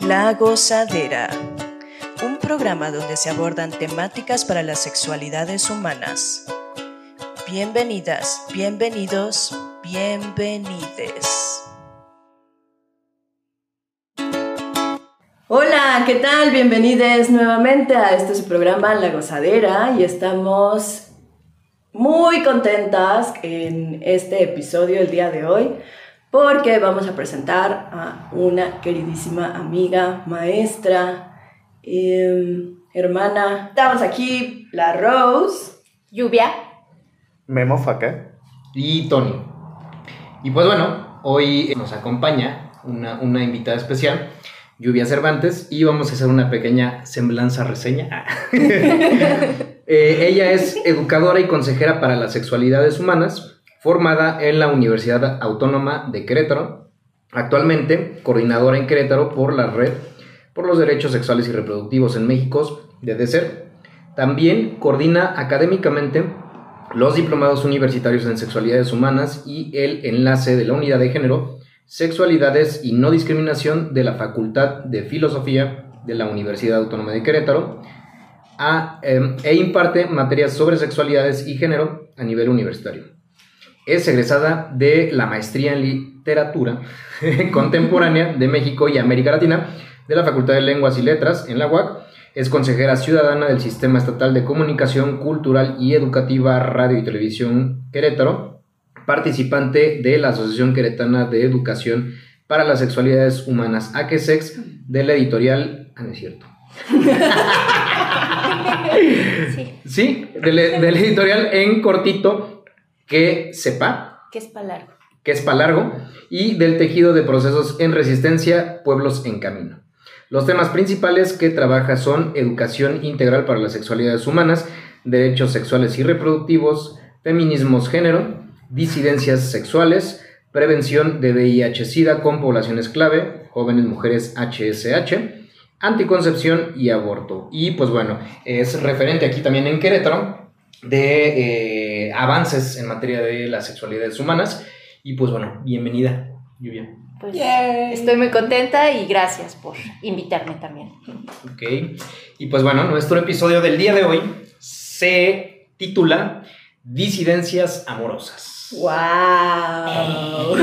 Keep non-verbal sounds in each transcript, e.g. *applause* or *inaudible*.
La Gozadera, un programa donde se abordan temáticas para las sexualidades humanas. Bienvenidas, bienvenidos, bienvenides. Hola, ¿qué tal? Bienvenidos nuevamente a este programa La Gozadera y estamos muy contentas en este episodio el día de hoy porque vamos a presentar a una queridísima amiga, maestra, em, hermana. Estamos aquí, la Rose. Lluvia. Memo Faca. Y Tony. Y pues bueno, hoy nos acompaña una, una invitada especial, Lluvia Cervantes, y vamos a hacer una pequeña semblanza reseña. *laughs* Eh, ella es educadora y consejera para las sexualidades humanas, formada en la Universidad Autónoma de Querétaro, actualmente coordinadora en Querétaro por la Red por los Derechos Sexuales y Reproductivos en México, de DECER. También coordina académicamente los diplomados universitarios en sexualidades humanas y el enlace de la unidad de género, sexualidades y no discriminación de la Facultad de Filosofía de la Universidad Autónoma de Querétaro em, e imparte materias sobre sexualidades y género a nivel universitario. Es egresada de la maestría en literatura *laughs* contemporánea de México y América Latina de la Facultad de Lenguas y Letras en la UAC. Es consejera ciudadana del Sistema Estatal de Comunicación Cultural y Educativa Radio y Televisión Querétaro, participante de la Asociación Queretana de Educación para las Sexualidades Humanas, AQSEX, de la editorial... Ah, no es cierto. *laughs* sí, sí de, la, de la editorial en cortito que sepa. Que es palargo. Que es palargo. Y del tejido de procesos en resistencia, pueblos en camino. Los temas principales que trabaja son educación integral para las sexualidades humanas, derechos sexuales y reproductivos, feminismos género, disidencias sexuales, prevención de VIH-Sida con poblaciones clave, jóvenes mujeres HSH, anticoncepción y aborto. Y pues bueno, es referente aquí también en Querétaro de eh, avances en materia de las sexualidades humanas. Y pues bueno, bienvenida, Lluvia. Pues estoy muy contenta y gracias por invitarme también. Ok, y pues bueno, nuestro episodio del día de hoy se titula Disidencias amorosas. ¡Wow! *laughs*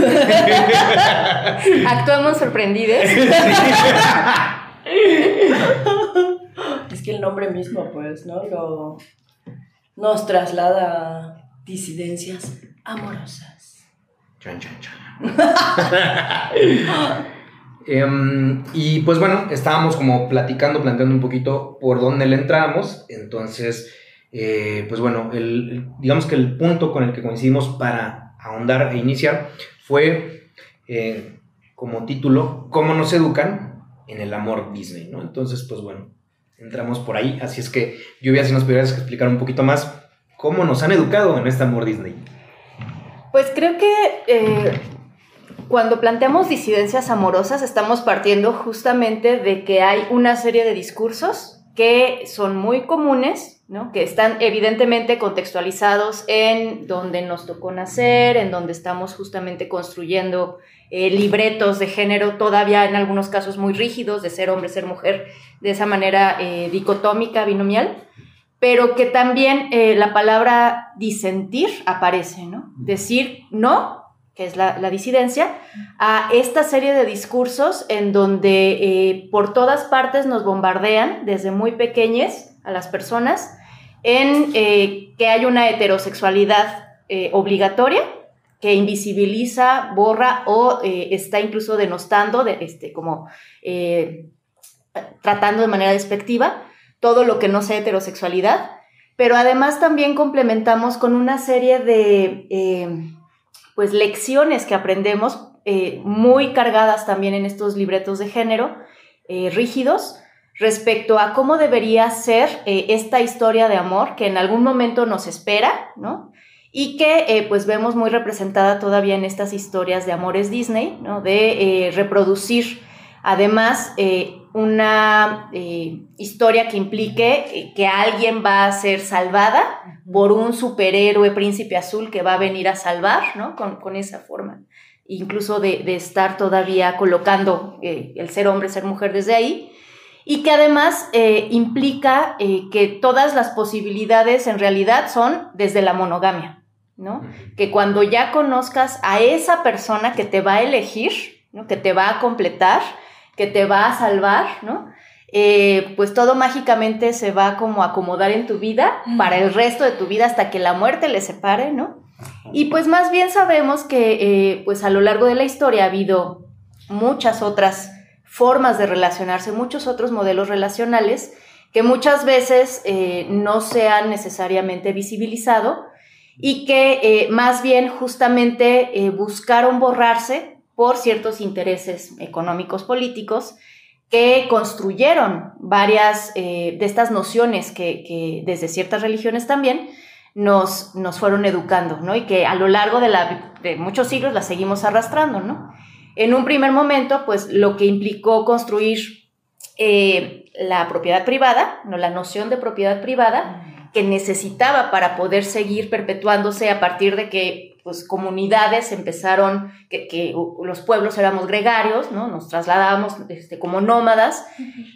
Actuamos sorprendidos. es que el nombre mismo, pues, ¿no? Lo, nos traslada disidencias amorosas. Chan, chan, chan. *laughs* Em, y pues bueno, estábamos como platicando, planteando un poquito por dónde le entramos. Entonces, eh, pues bueno, el, digamos que el punto con el que coincidimos para ahondar e iniciar fue eh, como título, ¿Cómo nos educan en el amor Disney? ¿no? Entonces, pues bueno, entramos por ahí. Así es que, Lluvia, si nos pudieras explicar un poquito más cómo nos han educado en este amor Disney. Pues creo que eh, cuando planteamos disidencias amorosas estamos partiendo justamente de que hay una serie de discursos que son muy comunes, ¿no? que están evidentemente contextualizados en donde nos tocó nacer, en donde estamos justamente construyendo eh, libretos de género todavía en algunos casos muy rígidos, de ser hombre, ser mujer, de esa manera eh, dicotómica, binomial, pero que también eh, la palabra disentir aparece, ¿no? Decir no, que es la, disidencia, a esta serie de discursos en donde por todas partes nos bombardean desde muy pequeñes a las personas en que hay una heterosexualidad obligatoria que invisibiliza, borra o eh, está incluso denostando, de, este, como eh, tratando de manera despectiva todo lo que no sea heterosexualidad, pero además también complementamos con una serie de eh, pues lecciones que aprendemos muy cargadas también en estos libretos de género rígidos respecto a cómo debería ser esta historia de amor que en algún momento nos espera, ¿no? y que eh, pues vemos muy representada todavía en estas historias de amores Disney, ¿no? de eh, reproducir además eh, una historia que implique que alguien va a ser salvada por un superhéroe príncipe azul que va a venir a salvar, ¿no? con, con esa forma incluso de, estar todavía colocando eh, el ser hombre, ser mujer desde ahí, y que además eh, implica eh, que todas las posibilidades en realidad son desde la monogamia, ¿no? Que cuando ya conozcas a esa persona que te va a elegir, ¿no? que te va a completar, que te va a salvar, ¿no? pues todo mágicamente se va como a acomodar en tu vida para el resto de tu vida hasta que la muerte le separe, ¿no? Y pues más bien sabemos que eh, pues a lo largo de la historia ha habido muchas otras formas de relacionarse, muchos otros modelos relacionales que muchas veces eh, no se han necesariamente visibilizado y que eh, más bien justamente buscaron borrarse por ciertos intereses económicos políticos que construyeron varias de estas nociones que desde ciertas religiones también nos, nos fueron educando, ¿no? Y que a lo largo de, de muchos siglos las seguimos arrastrando, ¿no? En un primer momento, pues lo que implicó construir eh, la propiedad privada, ¿no? la noción de propiedad privada, que necesitaba para poder seguir perpetuándose a partir de que pues comunidades empezaron, que, los pueblos éramos gregarios, ¿no? Nos trasladábamos este, como nómadas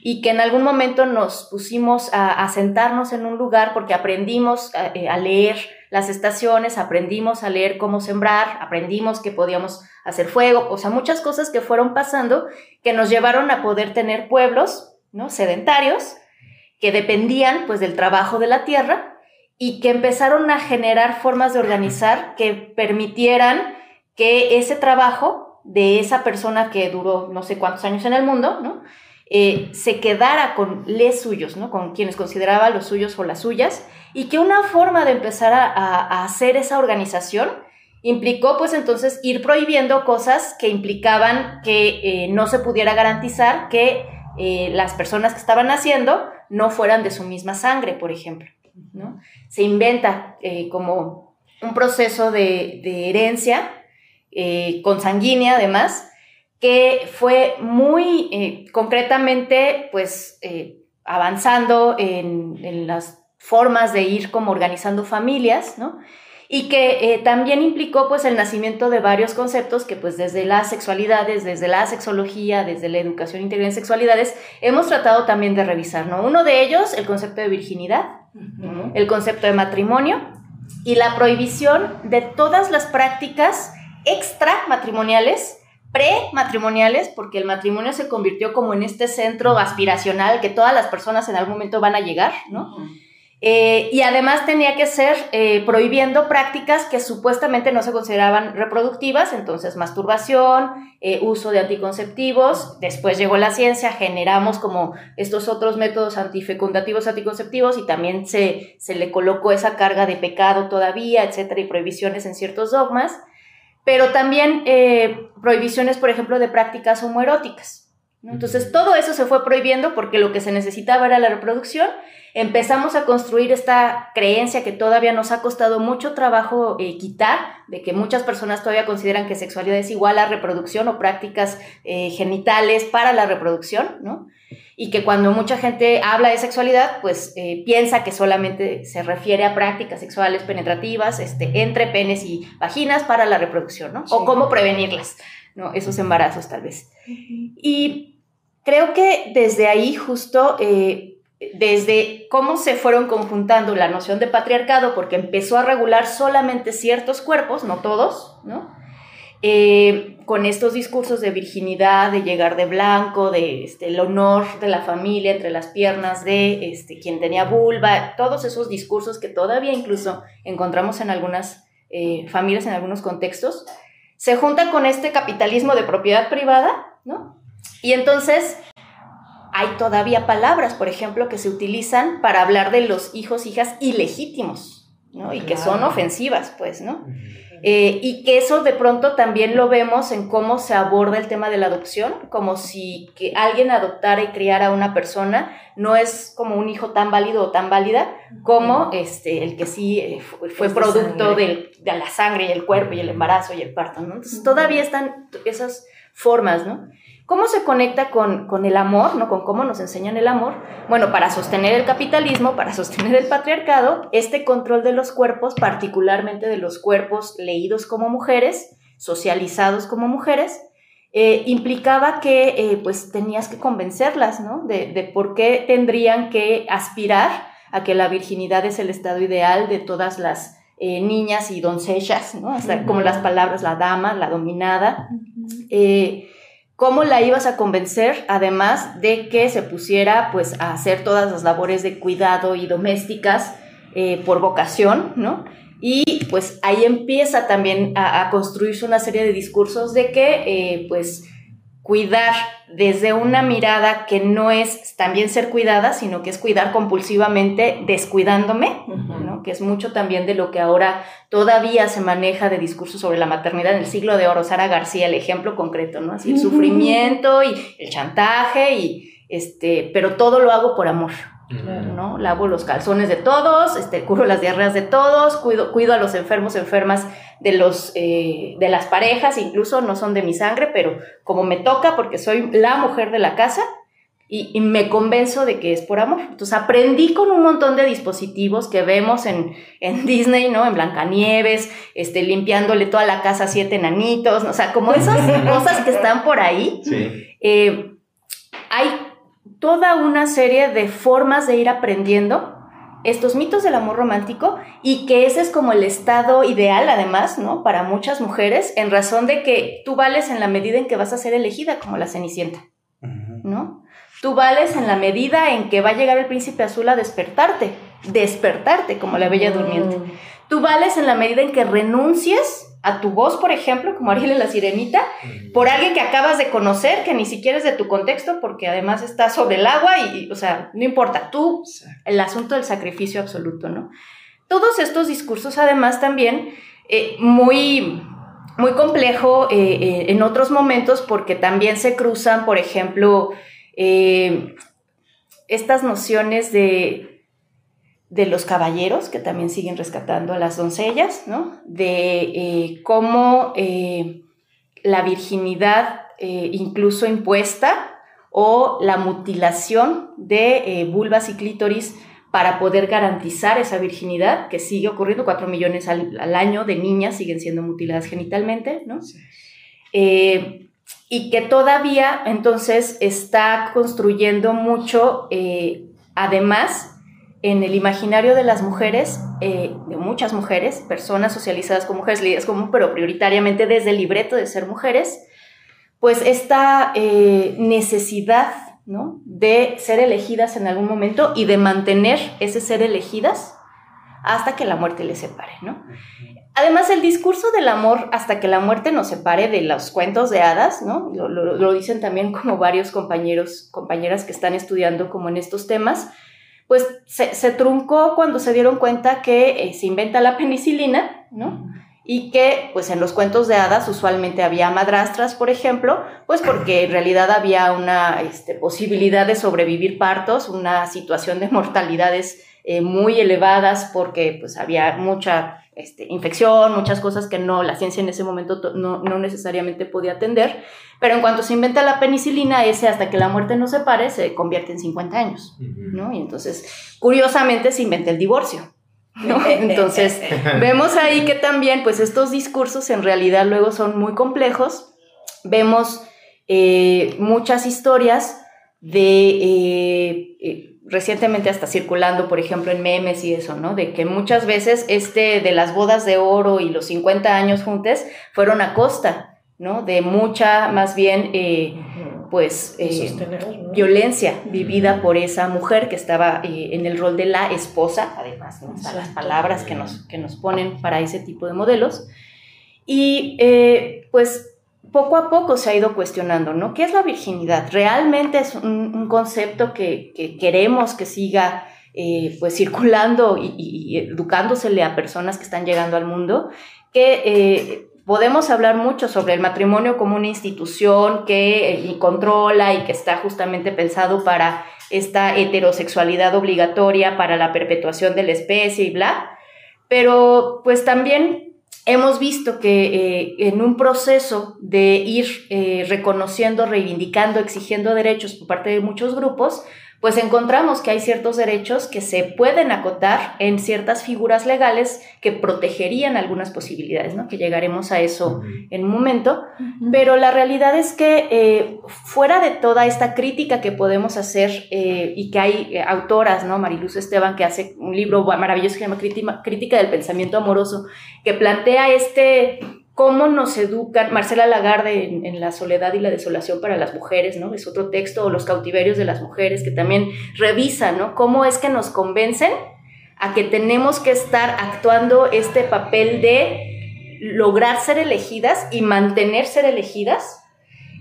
y que en algún momento nos pusimos a, sentarnos en un lugar porque aprendimos eh, a, leer las estaciones, aprendimos a leer cómo sembrar, aprendimos que podíamos hacer fuego, o sea, muchas cosas que fueron pasando que nos llevaron a poder tener pueblos, ¿no? Sedentarios, que dependían pues del trabajo de la tierra y que empezaron a generar formas de organizar que permitieran que ese trabajo de esa persona que duró no sé cuántos años en el mundo, ¿no? Eh, se quedara con les suyos, ¿no? con quienes consideraba los suyos o las suyas, y que una forma de empezar a, hacer esa organización implicó pues entonces ir prohibiendo cosas que implicaban que eh, no se pudiera garantizar que eh, las personas que estaban haciendo no fueran de su misma sangre, por ejemplo. ¿no? Se inventa como un proceso de, herencia eh, consanguínea además, que fue muy eh, concretamente pues avanzando en, en, las formas de ir como organizando familias, ¿no? y que eh, también implicó pues el nacimiento de varios conceptos que pues desde las sexualidades, desde la sexología, desde la educación integral en sexualidades, hemos tratado también de revisar, ¿no? Uno de ellos, el concepto de virginidad, el concepto de matrimonio y la prohibición de todas las prácticas extramatrimoniales prematrimoniales, porque el matrimonio se convirtió como en este centro aspiracional que todas las personas en algún momento van a llegar, ¿no? Eh, y además tenía que ser eh, prohibiendo prácticas que supuestamente no se consideraban reproductivas, entonces masturbación, eh, uso de anticonceptivos, después llegó la ciencia, generamos como estos otros métodos antifecundativos, anticonceptivos y también se, se le colocó esa carga de pecado todavía, etcétera, y prohibiciones en ciertos dogmas, pero también prohibiciones, por ejemplo, de prácticas homoeróticas. Entonces todo eso se fue prohibiendo porque lo que se necesitaba era la reproducción empezamos a construir esta creencia que todavía nos ha costado mucho trabajo eh, quitar, de que muchas personas todavía consideran que sexualidad es igual a reproducción o prácticas eh, genitales para la reproducción, ¿no? Y que cuando mucha gente habla de sexualidad, pues eh, piensa que solamente se refiere a prácticas sexuales penetrativas este, entre penes y vaginas para la reproducción, ¿no? O cómo prevenirlas, ¿no? Esos embarazos tal vez. Y creo que desde ahí justo desde cómo se fueron conjuntando la noción de patriarcado, porque empezó a regular solamente ciertos cuerpos, no todos, ¿no? Eh, con estos discursos de virginidad, de llegar de blanco, de este, el honor de la familia entre las piernas de este, quien tenía vulva, todos esos discursos que todavía incluso encontramos en algunas eh, familias, en algunos contextos, se junta con este capitalismo de propiedad privada, ¿no? Y entonces hay todavía palabras, por ejemplo, que se utilizan para hablar de los hijos, hijas ilegítimos, ¿no? Y que son ofensivas, pues, ¿no? Eh, y que eso de pronto también lo vemos en cómo se aborda el tema de la adopción, como si que alguien adoptara y criara a una persona no es como un hijo tan válido o tan válida como este, el que sí eh, fue, producto de, de, la sangre y el cuerpo y el embarazo y el parto, ¿no? Entonces todavía están esas formas, ¿no? ¿Cómo se conecta con, el amor, ¿no? con cómo nos enseñan el amor? Bueno, para sostener el capitalismo, para sostener el patriarcado, este control de los cuerpos, particularmente de los cuerpos leídos como mujeres, socializados como mujeres, eh, implicaba que eh, pues tenías que convencerlas, ¿no? De, de, por qué tendrían que aspirar a que la virginidad es el estado ideal de todas las eh, niñas y doncellas, ¿no? como las palabras, la dama, la dominada. ¿Cómo la ibas a convencer, además de que se pusiera pues a hacer todas las labores de cuidado y domésticas por vocación, ¿no? Y pues ahí empieza también a, construirse una serie de discursos de que eh, pues cuidar desde una mirada que no es también ser cuidada, sino que es cuidar compulsivamente descuidándome, ¿no? que es mucho también de lo que ahora todavía se maneja de discursos sobre la maternidad en el siglo de oro. Sara García, el ejemplo concreto, ¿no? Así el sufrimiento y el chantaje, y, este, pero todo lo hago por amor. ¿No? Lavo los calzones de todos, este, curo las diarreas de todos, cuido, cuido a los enfermos, enfermas de, los, eh, de las parejas, incluso no son de mi sangre, pero como me toca porque soy la mujer de la casa y, me convenzo de que es por amor. Entonces aprendí con un montón de dispositivos que vemos en, en *laughs* Disney, ¿no? En Blancanieves, este, limpiándole toda la casa a siete enanitos, o sea, como esas *laughs* cosas que están por ahí. Eh, hay toda una serie de formas de ir aprendiendo estos mitos del amor romántico y que ese es como el estado ideal además, ¿no? Para muchas mujeres, en razón de que tú vales en la medida en que vas a ser elegida como la Cenicienta, ¿no? Tú vales en la medida en que va a llegar el príncipe azul a despertarte, despertarte como la bella durmiente. Mm. Tú vales en la medida en que renuncies a tu voz, por ejemplo, como Ariel en la Sirenita, por alguien que acabas de conocer, que ni siquiera es de tu contexto, porque además está sobre el agua y, o sea, no importa, tú, el asunto del sacrificio absoluto, ¿no? Todos estos discursos, además, también eh, muy, muy complejo eh, eh, en otros momentos, porque también se cruzan, por ejemplo, estas nociones de de los caballeros, que también siguen rescatando a las doncellas, ¿no? De eh, cómo eh, la virginidad eh, incluso impuesta o la mutilación de vulvas y clítoris para poder garantizar esa virginidad, que sigue ocurriendo, cuatro millones al, año de niñas siguen siendo mutiladas genitalmente, ¿no? y que todavía entonces está construyendo mucho, además, en el imaginario de las mujeres, eh, de muchas mujeres, personas socializadas como mujeres, líderes como, pero prioritariamente desde el libreto de ser mujeres, pues esta eh, necesidad ¿no? de ser elegidas en algún momento y de mantener ese ser elegidas hasta que la muerte les separe. ¿no? Además, el discurso del amor hasta que la muerte nos separe de los cuentos de hadas, ¿no? lo, lo dicen también como varios compañeros, compañeras que están estudiando como en estos temas, pues se, truncó cuando se dieron cuenta que eh, se inventa la penicilina, ¿no? Y que, pues en los cuentos de hadas usualmente había madrastras, por ejemplo, pues porque en realidad había una este, posibilidad de sobrevivir partos, una situación de mortalidades eh, muy elevadas porque pues había mucha este, infección, muchas cosas que no, la ciencia en ese momento no, necesariamente podía atender, pero en cuanto se inventa la penicilina, ese hasta que la muerte no se pare, se convierte en 50 años, ¿no? Y entonces, curiosamente, se inventa el divorcio. ¿no? *laughs* Entonces, *laughs* vemos ahí que también, pues estos discursos en realidad luego son muy complejos. Vemos eh, muchas historias de eh, eh, recientemente hasta circulando, por ejemplo, en memes y eso, ¿no? De que muchas veces este de las bodas de oro y los 50 años juntos fueron a costa, ¿no? De mucha, más bien, eh, pues, eh, violencia vivida por esa mujer que estaba eh, en el rol de la esposa, además, ¿no? las palabras que nos, que nos ponen para ese tipo de modelos. Y, pues, poco a poco se ha ido cuestionando, ¿no? ¿Qué es la virginidad? ¿Realmente es un, concepto que, queremos que siga eh, pues circulando y, educándosele a personas que están llegando al mundo? Que eh, podemos hablar mucho sobre el matrimonio como una institución que eh, controla y que está justamente pensado para esta heterosexualidad obligatoria, para la perpetuación de la especie y bla, pero pues también hemos visto que eh, en un proceso de ir eh, reconociendo, reivindicando, exigiendo derechos por parte de muchos grupos, pues encontramos que hay ciertos derechos que se pueden acotar en ciertas figuras legales que protegerían algunas posibilidades, ¿no? Que llegaremos a eso en un momento. Pero la realidad es que eh, fuera de toda esta crítica que podemos hacer eh, y que hay eh, autoras, ¿no? Mariluz Esteban, que hace un libro maravilloso que se llama Crítica del Pensamiento Amoroso, que plantea este cómo nos educan, Marcela Lagarde en, La soledad y la desolación para las mujeres, ¿no? Es otro texto, o Los cautiverios de las mujeres, que también revisa, ¿no? Cómo es que nos convencen a que tenemos que estar actuando este papel de lograr ser elegidas y mantener ser elegidas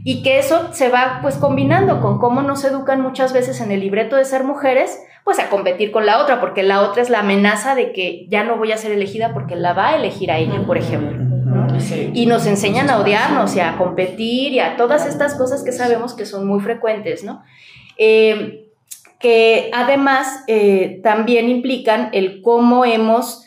y que eso se va pues combinando con cómo nos educan muchas veces en el libreto de ser mujeres, pues a competir con la otra, porque la otra es la amenaza de que ya no voy a ser elegida porque la va a elegir a ella, por ejemplo. Y nos enseñan a odiarnos y a competir y a todas estas cosas que sabemos que son muy frecuentes, ¿no? Eh, que además eh, también implican el cómo hemos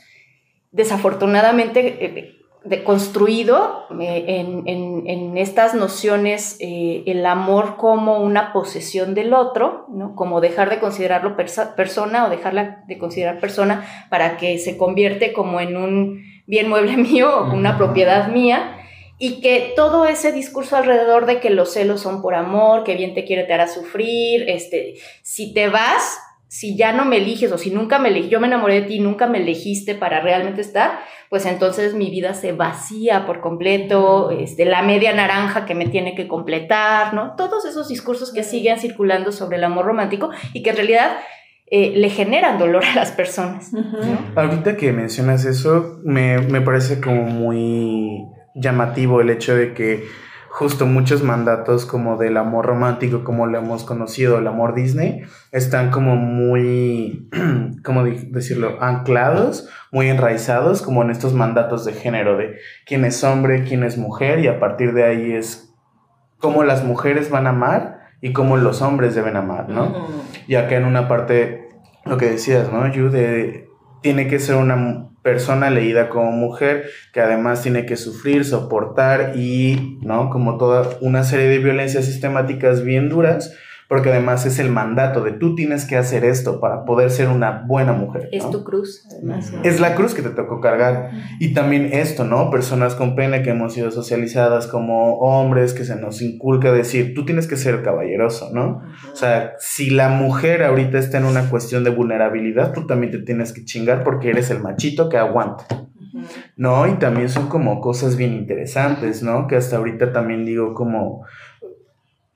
desafortunadamente eh, deconstruido en, estas nociones el amor como una posesión del otro, ¿no? como dejar de considerarlo persona o dejarla de considerar persona para que se convierte como en un bien mueble *laughs* mío o una propiedad mía, y que todo ese discurso alrededor de que los celos son por amor, que bien te quiere te hará sufrir, este, si te vas, si ya no me eliges o si nunca me elegí, yo me enamoré de ti, nunca me elegiste para realmente estar, pues entonces mi vida se vacía por completo, este, la media naranja que me tiene que completar, ¿no? Todos esos discursos que siguen circulando sobre el amor romántico y que en realidad eh, le generan dolor a las personas. Ahorita que mencionas eso, me, me parece como muy llamativo el hecho de que justo muchos mandatos como del amor romántico, como lo hemos conocido, el amor Disney, están como muy, *clears throat* ¿cómo decirlo?, anclados, muy enraizados como en estos mandatos de género, de quién es hombre, quién es mujer, y a partir de ahí es cómo las mujeres van a amar y cómo los hombres deben amar, ¿no? Y acá en una parte, lo que decías, ¿no? Yu, de, tiene que ser una persona leída como mujer, que además tiene que sufrir, soportar y, ¿no? Como toda una serie de violencias sistemáticas bien duras porque además es el mandato de tú tienes que hacer esto para poder ser una buena mujer. Es tu cruz, Es la cruz que te tocó cargar. Y también esto, ¿no? Personas con pena que hemos sido socializadas como hombres, que se nos inculca decir, tú tienes que ser caballeroso, ¿no? O sea, si la mujer ahorita está en una cuestión de vulnerabilidad, tú también te tienes que chingar porque eres el machito que aguanta. ¿no? Y también son como cosas bien interesantes, ¿no? Que hasta ahorita también digo como,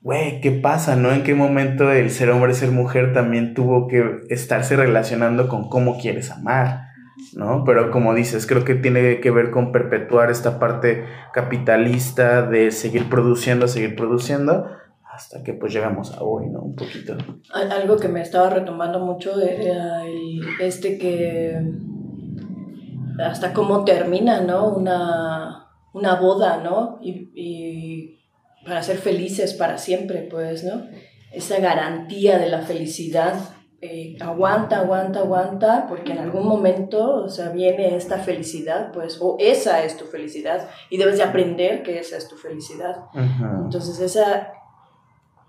güey, ¿qué pasa, no? ¿En qué momento el ser hombre, ser mujer también tuvo que estarse relacionando con cómo quieres amar? ¿no? Pero como dices, creo que tiene que ver con perpetuar esta parte capitalista de seguir produciendo, seguir produciendo, hasta que pues llegamos a hoy, ¿no? Un poquito. Algo que me estaba retomando mucho era este que hasta cómo termina, ¿no? Una, una boda, ¿no? y para ser felices para siempre, pues, ¿no? Esa garantía de la felicidad. Eh, aguanta, aguanta, aguanta, porque en algún momento, o sea, viene esta felicidad, pues, o esa es tu felicidad, y debes de aprender que esa es tu felicidad. Entonces, esa,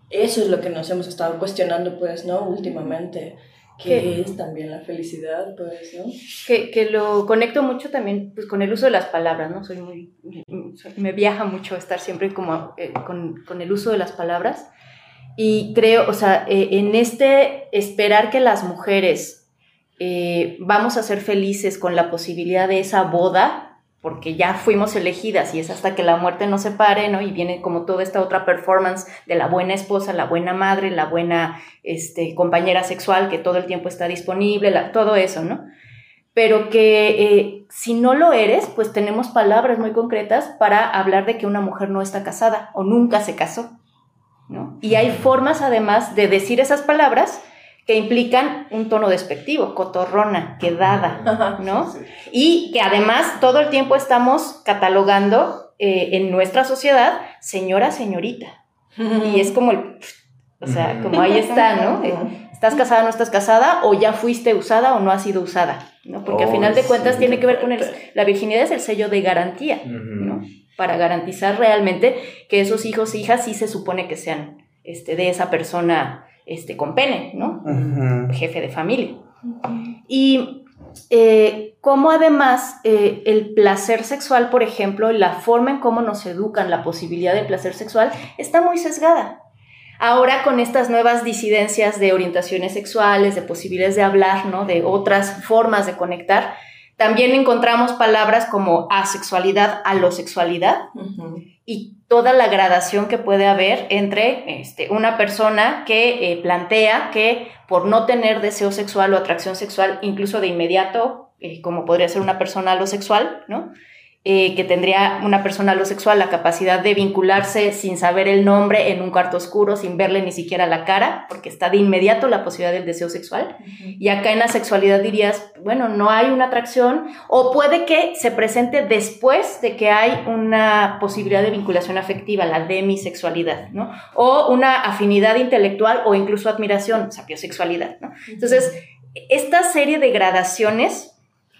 eso es lo que nos hemos estado cuestionando, pues, ¿no? Últimamente que es también la felicidad, todo eso. Que, que, lo conecto mucho también pues, con el uso de las palabras, ¿no? Soy muy, me viaja mucho estar siempre como eh, con, con, el uso de las palabras. Y creo, o sea, eh, en este esperar que las mujeres eh, vamos a ser felices con la posibilidad de esa boda, porque ya fuimos elegidas y es hasta que la muerte nos separe, ¿no? Y viene como toda esta otra performance de la buena esposa, la buena madre, la buena este, compañera sexual que todo el tiempo está disponible, todo eso, ¿no? Pero que eh, si no lo eres, pues tenemos palabras muy concretas para hablar de que una mujer no está casada o nunca se casó, ¿no? Y hay formas además de decir esas palabras que implican un tono despectivo, cotorrona, quedada, ¿no? Y que además todo el tiempo estamos catalogando eh, en nuestra sociedad señora, señorita. Y es como el, o sea, como ahí está, ¿no? ¿Estás casada, no estás casada? ¿O ya fuiste usada o no has sido usada? ¿no? Porque al final de cuentas tiene que ver con el, la virginidad es el sello de garantía, ¿no? Para garantizar realmente que esos hijos e hijas sí se supone que sean este, de esa persona este, con pene, ¿no? Jefe de familia. Y eh, cómo además eh, el placer sexual, por ejemplo, la forma en cómo nos educan la posibilidad del placer sexual está muy sesgada. Ahora con estas nuevas disidencias de orientaciones sexuales, de posibilidades de hablar, ¿no? de otras formas de conectar, también encontramos palabras como asexualidad, alosexualidad y toda la gradación que puede haber entre este, una persona que eh, plantea que por no tener deseo sexual o atracción sexual, incluso de inmediato, eh, como podría ser una persona alosexual, ¿no? Eh, que tendría una persona alosexual la capacidad de vincularse sin saber el nombre en un cuarto oscuro, sin verle ni siquiera la cara, porque está de inmediato la posibilidad del deseo sexual. Y acá en la sexualidad dirías, bueno, no hay una atracción, o puede que se presente después de que hay una posibilidad de vinculación afectiva, la demisexualidad, ¿no? O una afinidad intelectual o incluso admiración, sapiosexualidad, ¿no? Entonces, esta serie de gradaciones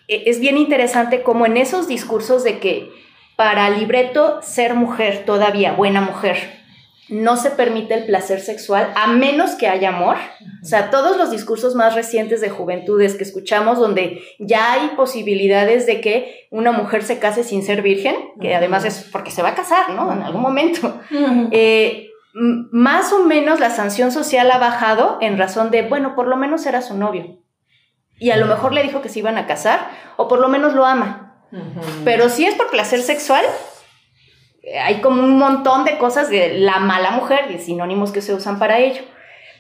es bien interesante como en esos discursos de que para libreto ser mujer todavía, buena mujer, no se permite el placer sexual a menos que haya amor. O sea, todos los discursos más recientes de juventudes que escuchamos donde ya hay posibilidades de que una mujer se case sin ser virgen, que además es porque se va a casar, ¿no? En algún momento. Eh, más o menos la sanción social ha bajado en razón de, bueno, por lo menos era su novio. Y a lo mejor le dijo que se iban a casar, o por lo menos lo ama. Pero si es por placer sexual, eh, hay como un montón de cosas de la mala mujer, de sinónimos que se usan para ello.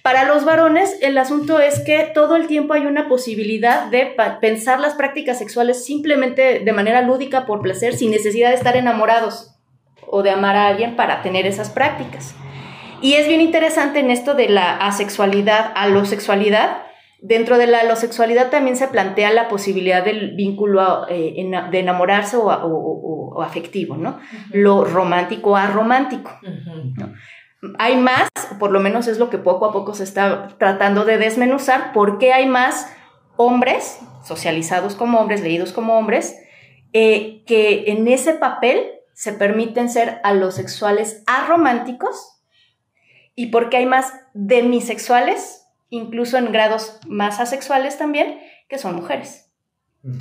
Para los varones, el asunto es que todo el tiempo hay una posibilidad de pensar las prácticas sexuales simplemente de manera lúdica por placer, sin necesidad de estar enamorados o de amar a alguien para tener esas prácticas. Y es bien interesante en esto de la asexualidad, alosexualidad. Dentro de la alosexualidad también se plantea la posibilidad del vínculo eh, de enamorarse o, o- o- o afectivo, ¿no? Lo romántico a romántico. Hay más, por lo menos es lo que poco a poco se está tratando de desmenuzar, por qué hay más hombres, socializados como hombres, leídos como hombres, eh, que en ese papel se permiten ser alosexuales arománticos y por qué hay más demisexuales, incluso en grados más asexuales también, que son mujeres.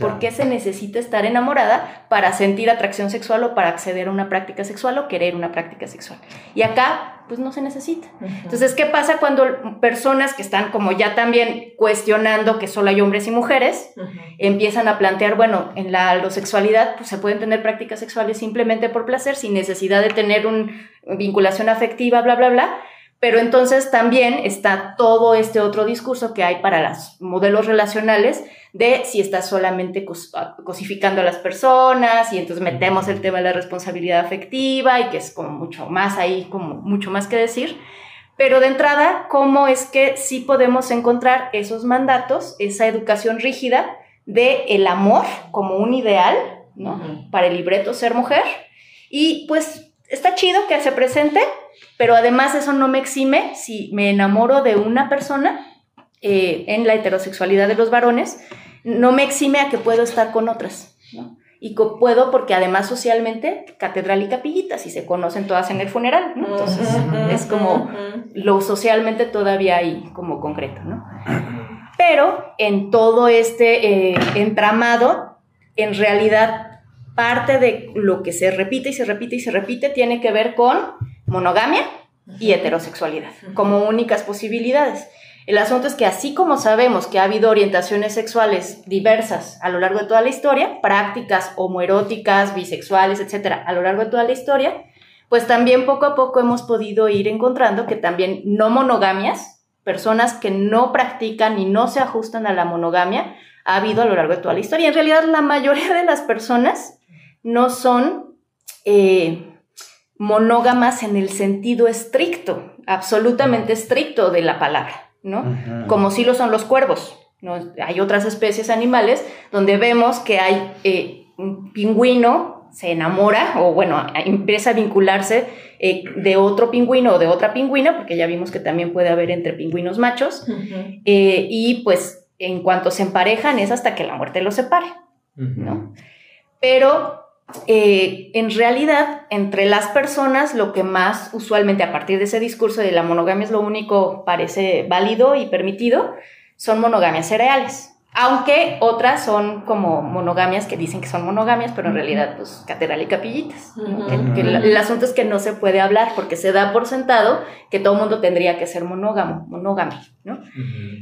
¿Por qué se necesita estar enamorada para sentir atracción sexual o para acceder a una práctica sexual o querer una práctica sexual? Y acá, pues no se necesita. Entonces, ¿qué pasa cuando personas que están como ya también cuestionando que solo hay hombres y mujeres, empiezan a plantear, bueno, en la alosexualidad pues, se pueden tener prácticas sexuales simplemente por placer, sin necesidad de tener una vinculación afectiva, bla, bla, bla? Pero entonces también está todo este otro discurso que hay para los modelos relacionales de si estás solamente cos cosificando a las personas y entonces metemos el tema de la responsabilidad afectiva y que es como mucho más ahí, como mucho más que decir. Pero de entrada, ¿cómo es que sí podemos encontrar esos mandatos, esa educación rígida de el amor como un ideal, ¿no? Uh -huh. Para el libreto ser mujer. Y pues está chido que se presente, pero además eso no me exime si me enamoro de una persona eh, en la heterosexualidad de los varones, no me exime a que puedo estar con otras, ¿no? Y puedo porque además socialmente, catedral y capillita, si se conocen todas en el funeral, ¿no? Entonces uh -huh, es como uh -huh. lo socialmente todavía hay como concreto, ¿no? Pero en todo este eh, entramado, en realidad parte de lo que se repite y se repite y se repite tiene que ver con monogamia y heterosexualidad como únicas posibilidades. El asunto es que así como sabemos que ha habido orientaciones sexuales diversas a lo largo de toda la historia, prácticas homoeróticas, bisexuales, etcétera, a lo largo de toda la historia, pues también poco a poco hemos podido ir encontrando que también no monogamias, personas que no practican y no se ajustan a la monogamia, ha habido a lo largo de toda la historia. En realidad, la mayoría de las personas no son eh, monógamas en el sentido estricto, absolutamente estricto de la palabra. ¿no? Uh -huh. Como sí lo son los cuervos. ¿no? Hay otras especies animales donde vemos que hay eh, un pingüino se enamora o bueno, empieza a vincularse eh, de otro pingüino o de otra pingüina, porque ya vimos que también puede haber entre pingüinos machos, uh -huh. eh, y pues en cuanto se emparejan es hasta que la muerte los separe, uh -huh. ¿no? Pero eh, en realidad, entre las personas, lo que más usualmente a partir de ese discurso de la monogamia es lo único parece válido y permitido, son monogamias cereales. Aunque otras son como monogamias que dicen que son monogamias, pero en realidad, pues, catedral y capillitas. que, el, asunto es que no se puede hablar porque se da por sentado que todo mundo tendría que ser monógamo, monógamo, ¿no?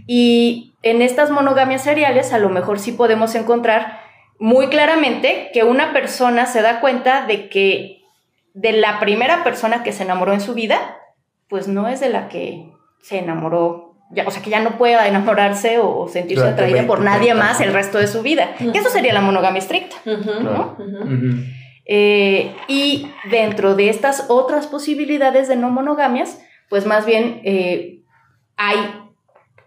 Y en estas monogamias seriales, a lo mejor sí podemos encontrar muy claramente que una persona se da cuenta de que de la primera persona que se enamoró en su vida, pues no es de la que se enamoró o sea, que ya no pueda enamorarse o sentirse atraída por nadie más el resto de su vida. eso sería la monogamia estricta. Eh, y dentro de estas otras posibilidades de no monogamias, pues más bien eh, hay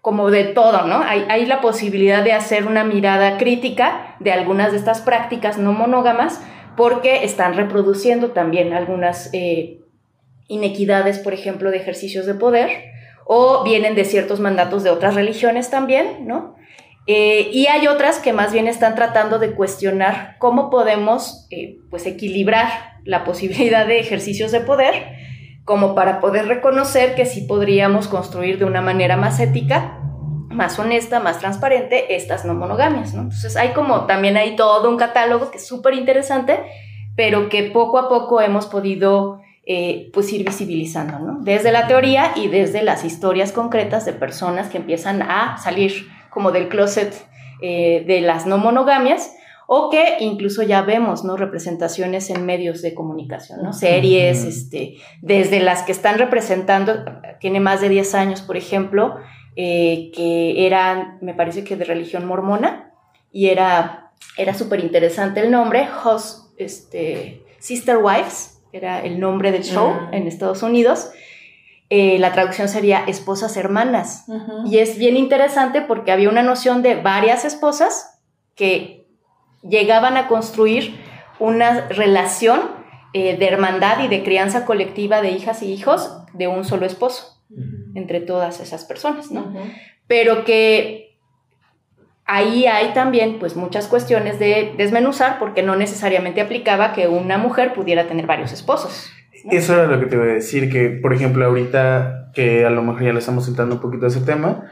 como de todo, ¿no? Hay, la posibilidad de hacer una mirada crítica de algunas de estas prácticas no monógamas porque están reproduciendo también algunas eh, inequidades, por ejemplo, de ejercicios de poder o vienen de ciertos mandatos de otras religiones también, ¿no? Eh, y hay otras que más bien están tratando de cuestionar cómo podemos eh, pues equilibrar la posibilidad de ejercicios de poder como para poder reconocer que sí podríamos construir de una manera más ética, más honesta, más transparente estas no monogamias. ¿no? Entonces hay como también hay todo un catálogo que es súper interesante, pero que poco a poco hemos podido eh, pues ir visibilizando, ¿no? Desde la teoría y desde las historias concretas de personas que empiezan a salir como del closet eh, de las no monogamias o que incluso ya vemos, ¿no? Representaciones en medios de comunicación, ¿no? Series, este, desde las que están representando, tiene más de 10 años, por ejemplo, eh, que eran, me parece que de religión mormona, y era, era súper interesante el nombre, Host, este, Sister Wives, era el nombre del show mm. en Estados Unidos. Eh, la traducción sería esposas hermanas. Y es bien interesante porque había una noción de varias esposas que llegaban a construir una relación eh, de hermandad y de crianza colectiva de hijas y hijos de un solo esposo, entre todas esas personas, ¿no? Pero que ahí hay también pues muchas cuestiones de desmenuzar porque no necesariamente aplicaba que una mujer pudiera tener varios esposos. Eso era lo que te iba a decir, que por ejemplo ahorita que a lo mejor ya le estamos sentando un poquito ese tema,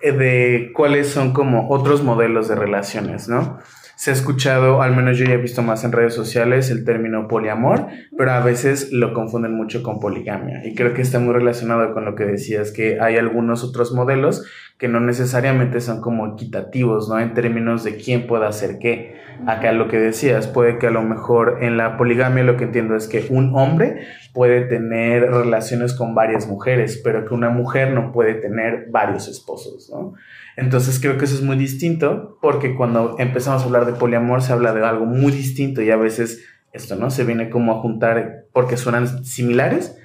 eh, de cuáles son como otros modelos de relaciones, ¿no? Se ha escuchado, al menos yo ya he visto más en redes sociales, el término poliamor, pero a veces lo confunden mucho con poligamia. Y creo que está muy relacionado con lo que decías, que hay algunos otros modelos que no necesariamente son como equitativos, ¿no? En términos de quién puede hacer qué. Acá lo que decías, puede que a lo mejor en la poligamia lo que entiendo es que un hombre puede tener relaciones con varias mujeres, pero que una mujer no puede tener varios esposos, ¿no? Entonces creo que eso es muy distinto porque cuando empezamos a hablar de poliamor se habla de algo muy distinto y a veces esto, ¿no? Se viene como a juntar porque suenan similares,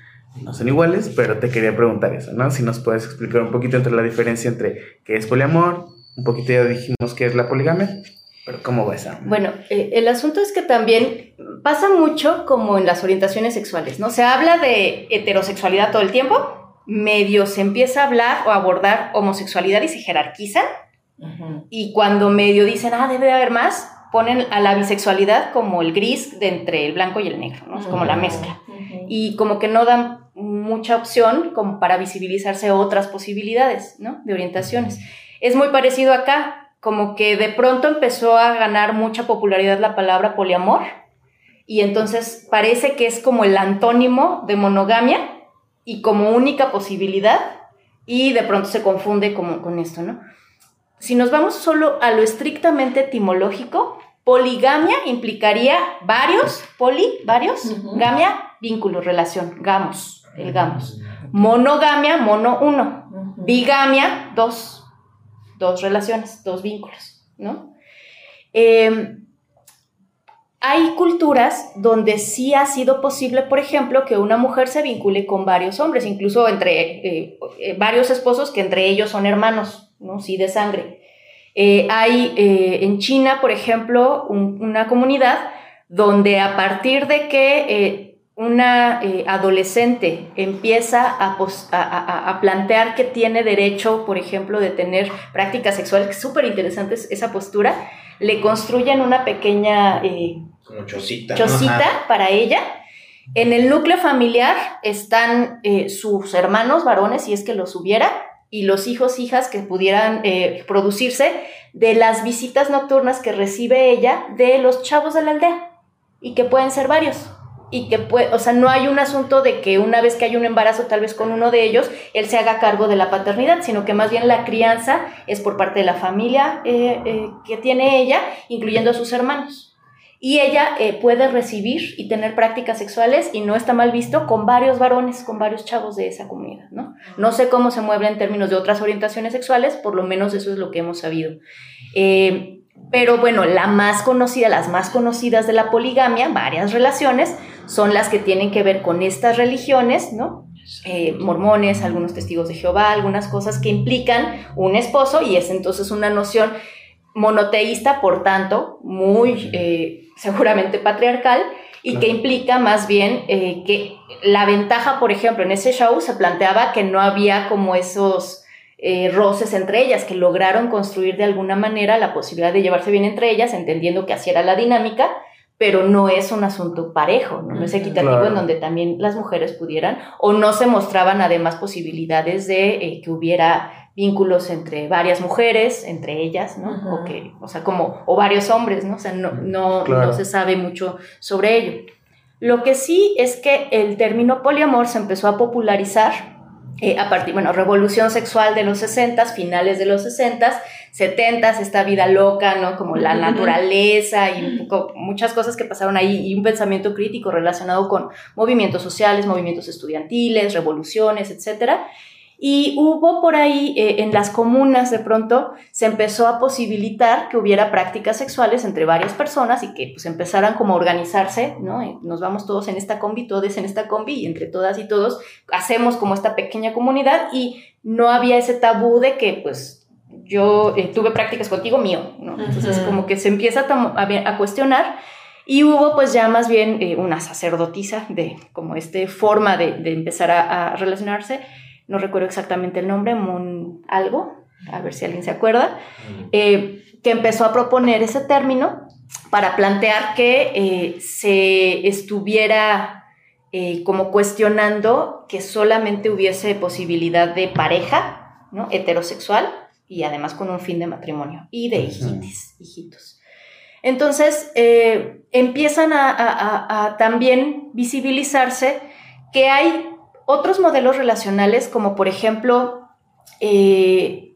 no son iguales, pero te quería preguntar eso, ¿no? Si nos puedes explicar un poquito entre la diferencia entre qué es poliamor, un poquito ya dijimos qué es la poligamia, pero ¿cómo va esa? Bueno, eh, el asunto es que también pasa mucho como en las orientaciones sexuales, ¿no? Se habla de heterosexualidad todo el tiempo, medio se empieza a hablar o abordar homosexualidad y se jerarquizan. Y cuando medio dicen, ah, debe de haber más, ponen a la bisexualidad como el gris de entre el blanco y el negro, ¿no? como la mezcla. Y como que no dan mucha opción como para visibilizarse otras posibilidades, ¿no? De orientaciones. Es muy parecido acá, como que de pronto empezó a ganar mucha popularidad la palabra poliamor y entonces parece que es como el antónimo de monogamia y como única posibilidad y de pronto se confunde como con esto, ¿no? Si nos vamos solo a lo estrictamente etimológico, poligamia implicaría varios, poli, varios, gamia, vínculo, relación, gamos, el gamos. Monogamia, mono, uno. Bigamia, dos, dos relaciones, dos vínculos, ¿no? Eh, hay culturas donde sí ha sido posible, por ejemplo, que una mujer se vincule con varios hombres, incluso entre eh, eh, varios esposos que entre ellos son hermanos, ¿no? Sí, de sangre. Eh, hay en China, por ejemplo, una comunidad donde a partir de que una adolescente empieza a, a, plantear que tiene derecho, por ejemplo, de tener prácticas sexuales, que es súper interesante esa postura, le construyen una pequeña Como chocita. chocita para ella. En el núcleo familiar están eh, sus hermanos varones, si es que los hubiera, y los hijos, hijas que pudieran eh, producirse de las visitas nocturnas que recibe ella de los chavos de la aldea, y que pueden ser varios y que puede, o sea, no hay un asunto de que una vez que hay un embarazo tal vez con uno de ellos, él se haga cargo de la paternidad, sino que más bien la crianza es por parte de la familia eh, eh, que tiene ella, incluyendo a sus hermanos. Y ella eh, puede recibir y tener prácticas sexuales y no está mal visto con varios varones, con varios chavos de esa comunidad, ¿no? No sé cómo se mueve en términos de otras orientaciones sexuales, por lo menos eso es lo que hemos sabido. pero bueno, la más conocida, las más conocidas de la poligamia, varias relaciones, son las que tienen que ver con estas religiones, ¿no? Eh, mormones, algunos testigos de Jehová, algunas cosas que implican un esposo y es entonces una noción monoteísta, por tanto, muy eh, seguramente patriarcal y que implica más bien eh, que la ventaja, por ejemplo, en ese show se planteaba que no había como esos roces entre ellas, que lograron construir de alguna manera la posibilidad de llevarse bien entre ellas, entendiendo que así era la dinámica, pero no es un asunto parejo, no, es equitativo en donde también las mujeres pudieran o no se mostraban además posibilidades de eh, que hubiera vínculos entre varias mujeres, entre ellas, ¿no? O que, o sea, como, o varios hombres, ¿no? O sea, no, no, no se sabe mucho sobre ello. Lo que sí es que el término poliamor se empezó a popularizar eh, a partir, bueno, revolución sexual de los 60, finales de los 60, 70, esta vida loca, ¿no? Como la naturaleza y muchas cosas que pasaron ahí y un pensamiento crítico relacionado con movimientos sociales, movimientos estudiantiles, revoluciones, etcétera. Y hubo por ahí, eh, en las comunas de pronto, se empezó a posibilitar que hubiera prácticas sexuales entre varias personas y que pues empezaran como a organizarse, ¿no? nos vamos todos en esta combi, todos en esta combi y entre todas y todos hacemos como esta pequeña comunidad y no había ese tabú de que pues yo eh, tuve prácticas contigo mío, ¿no? Entonces como que se empieza a, a, cuestionar y hubo pues ya más bien eh, una sacerdotisa de como este forma de, de empezar a, a relacionarse no recuerdo exactamente el nombre, Moon algo, a ver si alguien se acuerda, eh, que empezó a proponer ese término para plantear que eh, se estuviera eh, como cuestionando que solamente hubiese posibilidad de pareja ¿no? heterosexual y además con un fin de matrimonio y de hijitis, hijitos. Entonces empiezan a también visibilizarse que hay otros modelos relacionales, como por ejemplo eh,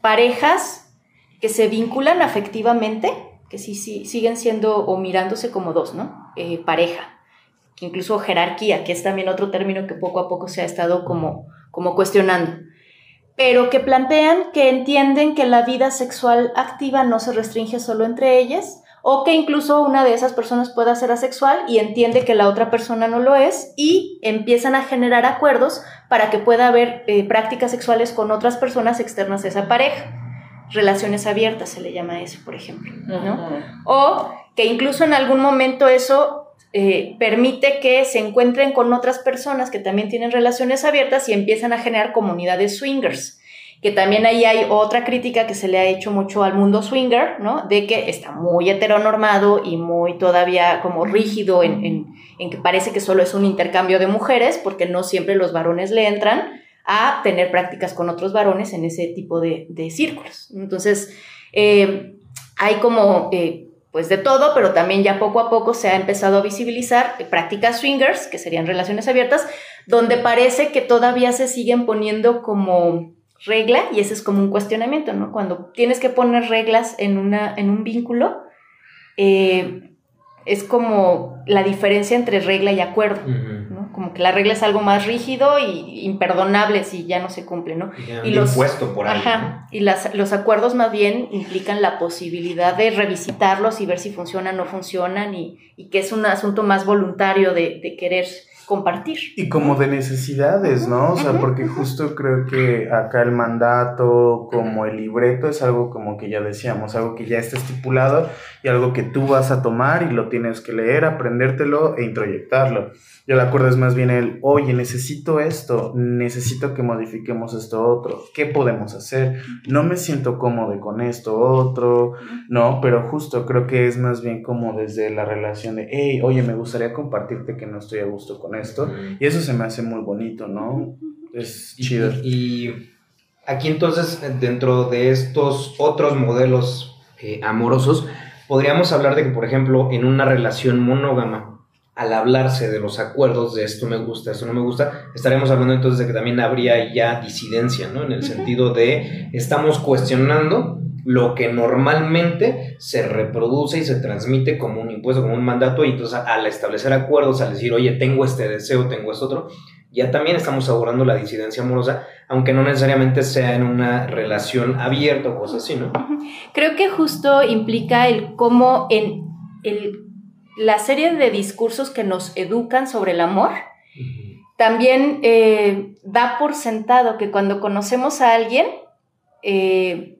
parejas que se vinculan afectivamente, que sí, sí, siguen siendo o mirándose como dos, ¿no? Eh, pareja, incluso jerarquía, que es también otro término que poco a poco se ha estado como, como cuestionando, pero que plantean que entienden que la vida sexual activa no se restringe solo entre ellas, o que incluso una de esas personas pueda ser asexual y entiende que la otra persona no lo es y empiezan a generar acuerdos para que pueda haber eh, prácticas sexuales con otras personas externas a esa pareja. Relaciones abiertas se le llama eso, por ejemplo, O que incluso en algún momento eso eh, permite que se encuentren con otras personas que también tienen relaciones abiertas y empiezan a generar comunidades swingers que también ahí hay otra crítica que se le ha hecho mucho al mundo swinger, ¿no? De que está muy heteronormado y muy todavía como rígido en, que parece que solo es un intercambio de mujeres, porque no siempre los varones le entran a tener prácticas con otros varones en ese tipo de, círculos. Entonces, eh, hay como... Eh, pues de todo, pero también ya poco a poco se ha empezado a visibilizar prácticas swingers, que serían relaciones abiertas, donde parece que todavía se siguen poniendo como regla y ese es como un cuestionamiento, ¿no? Cuando tienes que poner reglas en, una, en un vínculo, eh, es como la diferencia entre regla y acuerdo, ¿no? Como que la regla es algo más rígido y imperdonable si ya no se cumple, ¿no? y los, impuesto por ahí. y las, los acuerdos más bien implican la posibilidad de revisitarlos y ver si funcionan o no funcionan y, y que es un asunto más voluntario de, de querer compartir. Y como de necesidades, ¿no? O sea, porque justo creo que acá el mandato, como el libreto, es algo como que ya decíamos, algo que ya está estipulado y algo que tú vas a tomar y lo tienes que leer, aprendértelo e introyectarlo. Yo el acuerdo es más bien el, oye, necesito esto, necesito que modifiquemos esto otro, ¿qué podemos hacer? No me siento cómodo con esto otro, no, pero justo creo que es más bien como desde la relación de, hey, oye, me gustaría compartirte que no estoy a gusto con esto, y eso se me hace muy bonito, ¿no? Es chido. Y, aquí entonces, dentro de estos otros modelos eh, amorosos, podríamos hablar de que, por ejemplo, en una relación monógama, al hablarse de los acuerdos de esto me gusta, esto no me gusta, estaríamos hablando entonces de que también habría ya disidencia, ¿no? En el sentido de estamos cuestionando lo que normalmente se reproduce y se transmite como un impuesto, como un mandato, y entonces al establecer acuerdos, al decir, oye, tengo este deseo, tengo este otro, ya también estamos abordando la disidencia amorosa, aunque no necesariamente sea en una relación abierta o cosas así, ¿no? Creo que justo implica el cómo en el, la serie de discursos que nos educan sobre el amor, también eh, da por sentado que cuando conocemos a alguien, eh,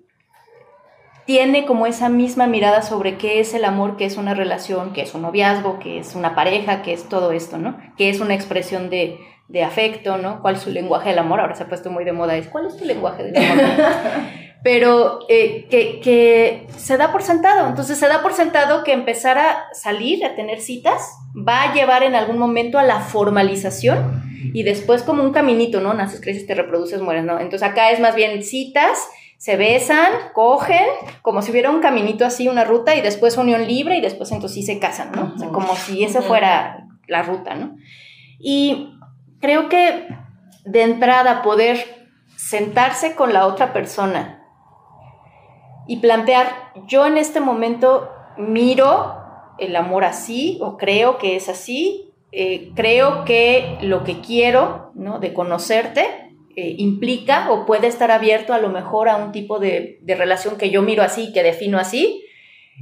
tiene como esa misma mirada sobre qué es el amor, qué es una relación, qué es un noviazgo, qué es una pareja, qué es todo esto, ¿no? Qué es una expresión de, de afecto, ¿no? ¿Cuál es su lenguaje del amor? Ahora se ha puesto muy de moda, es ¿cuál es tu lenguaje del amor? *laughs* Pero eh, que, que, se da por sentado, entonces se da por sentado que empezar a salir, a tener citas, va a llevar en algún momento a la formalización y después como un caminito, ¿no? Naces, creces, te reproduces, mueres, ¿no? Entonces acá es más bien citas se besan, cogen, como si hubiera un caminito así, una ruta, y después unión libre, y después entonces sí se casan, ¿no? O sea, como si esa fuera la ruta, ¿no? Y creo que de entrada poder sentarse con la otra persona y plantear, yo en este momento miro el amor así, o creo que es así, eh, creo que lo que quiero, ¿no? De conocerte, eh, implica o puede estar abierto a lo mejor a un tipo de, relación que yo miro así, que defino así.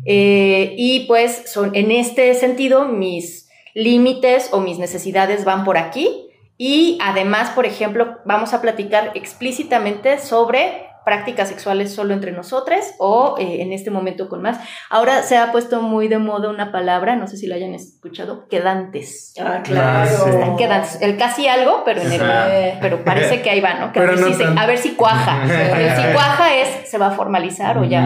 Eh, y pues son, en este sentido mis límites o mis necesidades van por aquí. Y además, por ejemplo, vamos a platicar explícitamente sobre prácticas sexuales solo entre nosotros o eh, en este momento con más. Ahora se ha puesto muy de moda una palabra, no sé si la hayan escuchado, quedantes. Ah, claro. quedantes. El casi algo, pero, en el, pero parece que ahí va, ¿no? Que a, ver si a, ver si cuaja. *laughs* pero si cuaja es, se va a formalizar o ya,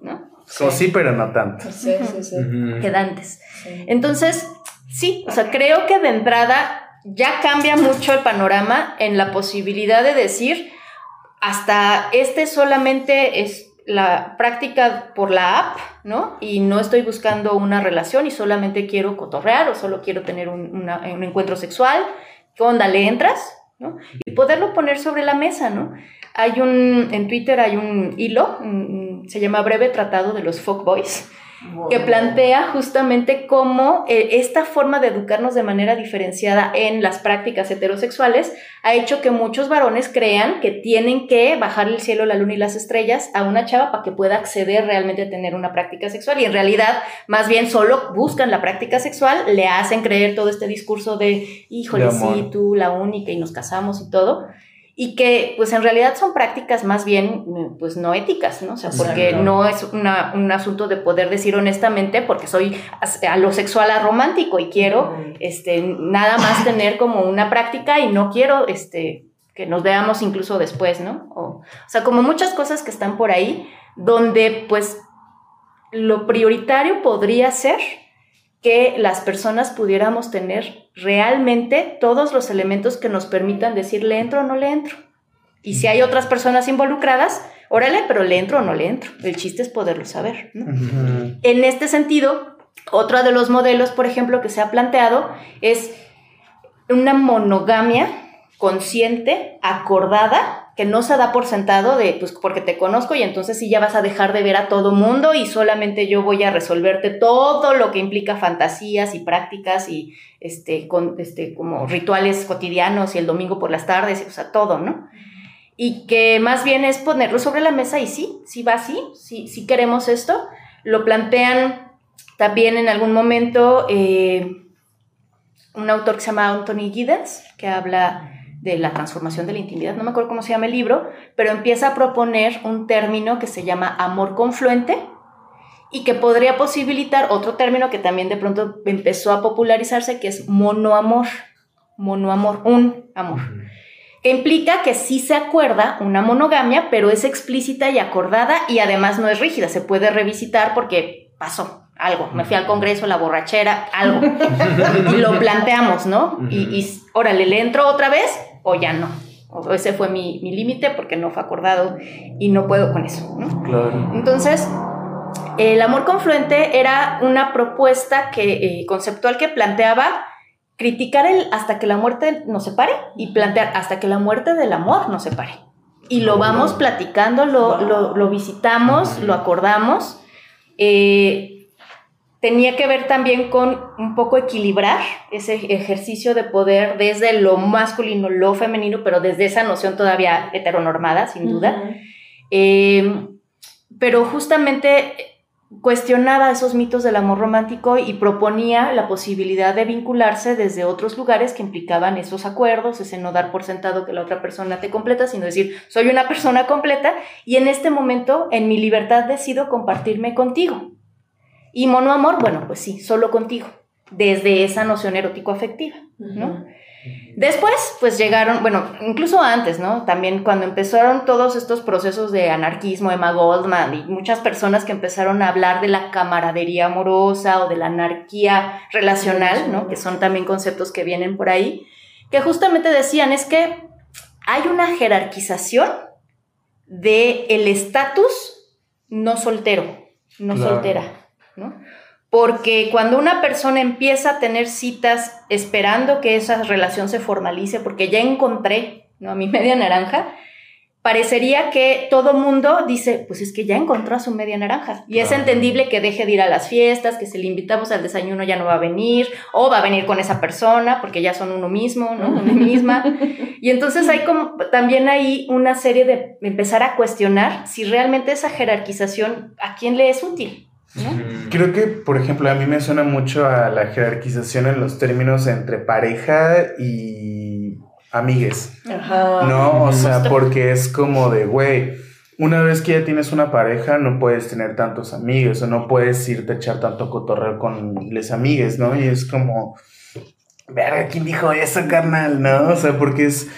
¿no? Sí. sí, pero no tanto. Sí, sí, sí. Quedantes. Entonces, sí, o sea, creo que de entrada ya cambia mucho el panorama en la posibilidad de decir, hasta este solamente es la práctica por la app, ¿no? Y no estoy buscando una relación y solamente quiero cotorrear o solo quiero tener un, encuentro sexual. ¿Qué onda? ¿Le entras? ¿no? Y poderlo poner sobre la mesa, ¿no? Hay un, en Twitter hay un hilo, se llama Breve Tratado de los Fuckboys, Wow. que plantea justamente cómo eh, esta forma de educarnos de manera diferenciada en las prácticas heterosexuales ha hecho que muchos varones crean que tienen que bajar el cielo, la luna y las estrellas a una chava para que pueda acceder realmente a tener una práctica sexual. Y en realidad más bien solo buscan la práctica sexual, le hacen creer todo este discurso de, híjole, sí, tú la única y nos casamos y todo y que pues en realidad son prácticas más bien pues no éticas, ¿no? O sea, porque Exacto. no es una, un asunto de poder decir honestamente porque soy a, lo sexual a romántico y quiero este, nada más tener como una práctica y no quiero este, que nos veamos incluso después, ¿no? O, o sea, como muchas cosas que están por ahí donde pues lo prioritario podría ser que las personas pudiéramos tener realmente todos los elementos que nos permitan decir le entro o no le entro. Y si hay otras personas involucradas, órale, pero le entro o no le entro. El chiste es poderlo saber. ¿no? Uh -huh. En este sentido, otro de los modelos, por ejemplo, que se ha planteado es una monogamia consciente, acordada, que no se da por sentado de, pues, porque te conozco y entonces sí ya vas a dejar de ver a todo mundo y solamente yo voy a resolverte todo lo que implica fantasías y prácticas y, este, con, este, como rituales cotidianos y el domingo por las tardes, o sea, todo, ¿no? Y que más bien es ponerlo sobre la mesa y sí, sí va así, sí, sí queremos esto. Lo plantean también en algún momento... Eh, un autor que se llama Anthony Giddens, que habla de la transformación de la intimidad, no me acuerdo cómo se llama el libro, pero empieza a proponer un término que se llama amor confluente y que podría posibilitar otro término que también de pronto empezó a popularizarse, que es monoamor, monoamor, un amor, que implica que sí se acuerda una monogamia, pero es explícita y acordada y además no es rígida, se puede revisitar porque pasó algo, me fui al congreso, la borrachera, algo. *laughs* lo planteamos, ¿no? Y, y órale, ¿le entro otra vez o ya no? O ese fue mi, mi límite porque no fue acordado y no puedo con eso, ¿no? Claro. Entonces, el amor confluente era una propuesta que, eh, conceptual que planteaba criticar el hasta que la muerte nos separe y plantear hasta que la muerte del amor nos separe. Y lo vamos platicando, lo, lo, lo visitamos, lo acordamos. Eh, tenía que ver también con un poco equilibrar ese ejercicio de poder desde lo masculino, lo femenino, pero desde esa noción todavía heteronormada, sin duda. eh, pero justamente cuestionaba esos mitos del amor romántico y proponía la posibilidad de vincularse desde otros lugares que implicaban esos acuerdos, ese no dar por sentado que la otra persona te completa, sino decir, soy una persona completa y en este momento, en mi libertad, decido compartirme contigo. Y monoamor, bueno, pues sí, solo contigo, desde esa noción erótico-afectiva, ¿no? Después, pues llegaron, bueno, incluso antes, ¿no? También cuando empezaron todos estos procesos de anarquismo, Emma Goldman y muchas personas que empezaron a hablar de la camaradería amorosa o de la anarquía relacional, ¿no? Que son también conceptos que vienen por ahí, que justamente decían es que hay una jerarquización de el estatus no soltero, no Claro. soltera, ¿no? Porque cuando una persona empieza a tener citas esperando que esa relación se formalice, porque ya encontré ¿no? a mi *laughs* media naranja, parecería que todo mundo dice, pues es que ya encontró a su media naranja. Y es Claro. entendible que deje de ir a las fiestas, que si le invitamos al desayuno ya no va a venir, o va a venir con esa persona, porque ya son uno mismo, ¿no? *laughs* Una misma. Y entonces hay como también hay una serie de empezar a cuestionar si realmente esa jerarquización a quién le es útil. ¿no? Creo que, por ejemplo, a mí me suena mucho a la jerarquización en los términos entre pareja y amigues, Ajá. ¿no? O sea, porque es como de, güey, una vez que ya tienes una pareja, no puedes tener tantos amigos o no puedes irte a echar tanto cotorreo con les amigues, ¿no? Y es como, verga, ¿quién dijo eso, carnal? ¿No? O sea, porque es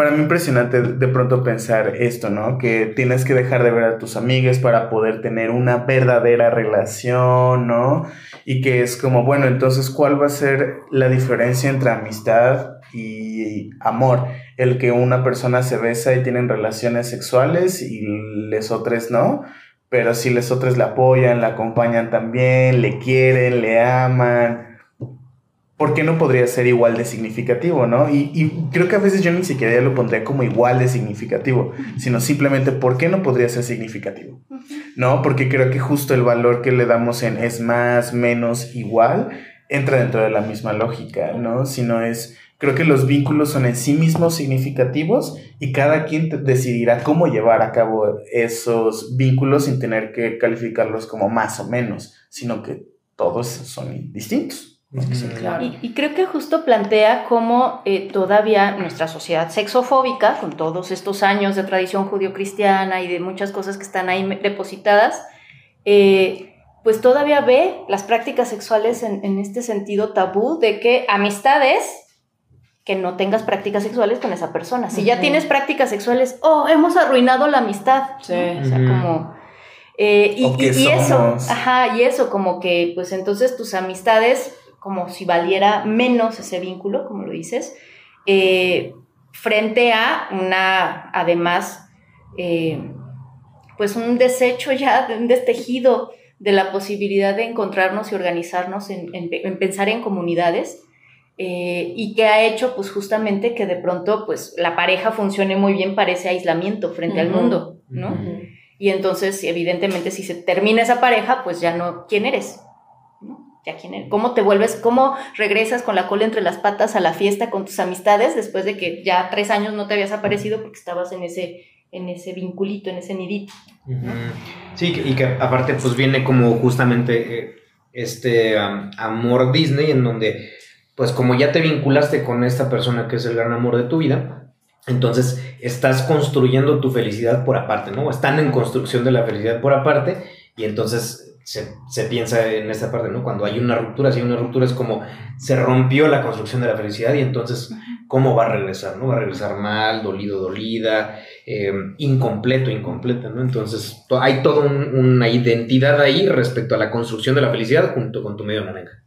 para mí impresionante de pronto pensar esto, ¿no? Que tienes que dejar de ver a tus amigas para poder tener una verdadera relación, ¿no? Y que es como, bueno, entonces, ¿cuál va a ser la diferencia entre amistad y amor? El que una persona se besa y tienen relaciones sexuales y les otras no. Pero si les otras le apoyan, la acompañan también, le quieren, le aman, ¿por qué no podría ser igual de significativo, no? Y, y creo que a veces yo ni siquiera ya lo pondría como igual de significativo, sino simplemente, ¿por qué no podría ser significativo? ¿No? Porque creo que justo el valor que le damos en es más, menos, igual, entra dentro de la misma lógica, ¿no? Sino es, creo que los vínculos son en sí mismos significativos y cada quien decidirá cómo llevar a cabo esos vínculos sin tener que calificarlos como más o menos, sino que todos son distintos. Claro. Y, y creo que justo plantea cómo eh, todavía nuestra sociedad sexofóbica, con todos estos años de tradición judio-cristiana y de muchas cosas que están ahí depositadas, eh, pues todavía ve las prácticas sexuales en, en este sentido tabú de que amistades que no tengas prácticas sexuales con esa persona. Si ya Ujú. tienes prácticas sexuales, oh, hemos arruinado la amistad. Sí. ¿no? O sea, como... eh, y, eso, ajá, y eso, como que, pues entonces tus amistades, como si valiera menos ese vínculo, como lo dices, eh, frente a una, además, eh, pues un desecho ya, de un destejido de la posibilidad de encontrarnos y organizarnos en, en- en pensar en comunidades. eh, y que ha hecho pues justamente que de pronto pues la pareja funcione muy bien para ese aislamiento frente al mundo, ¿no? Y entonces, evidentemente, si se termina esa pareja, pues ya no, ¿quién eres? Ya quién eres. ¿Cómo te vuelves, cómo regresas con la cola entre las patas a la fiesta con tus amistades después de que ya tres años no te habías aparecido porque estabas en ese, en ese vinculito, en ese nidito? Sí, y que aparte pues viene como justamente eh, este am, amor Disney en donde pues como ya te vinculaste con esta persona que es el gran amor de tu vida, entonces estás construyendo tu felicidad por aparte, ¿no? Están en construcción de la felicidad por aparte y entonces se, piensa en esta parte, ¿no? Cuando hay una ruptura, si hay una ruptura es como se rompió la construcción de la felicidad y entonces, ¿cómo va a regresar, ¿no? Va a regresar mal, dolido, dolida, eh, incompleto, incompleta, ¿no? Entonces, hay toda una identidad ahí respecto a la construcción de la felicidad junto con tu medio naranja.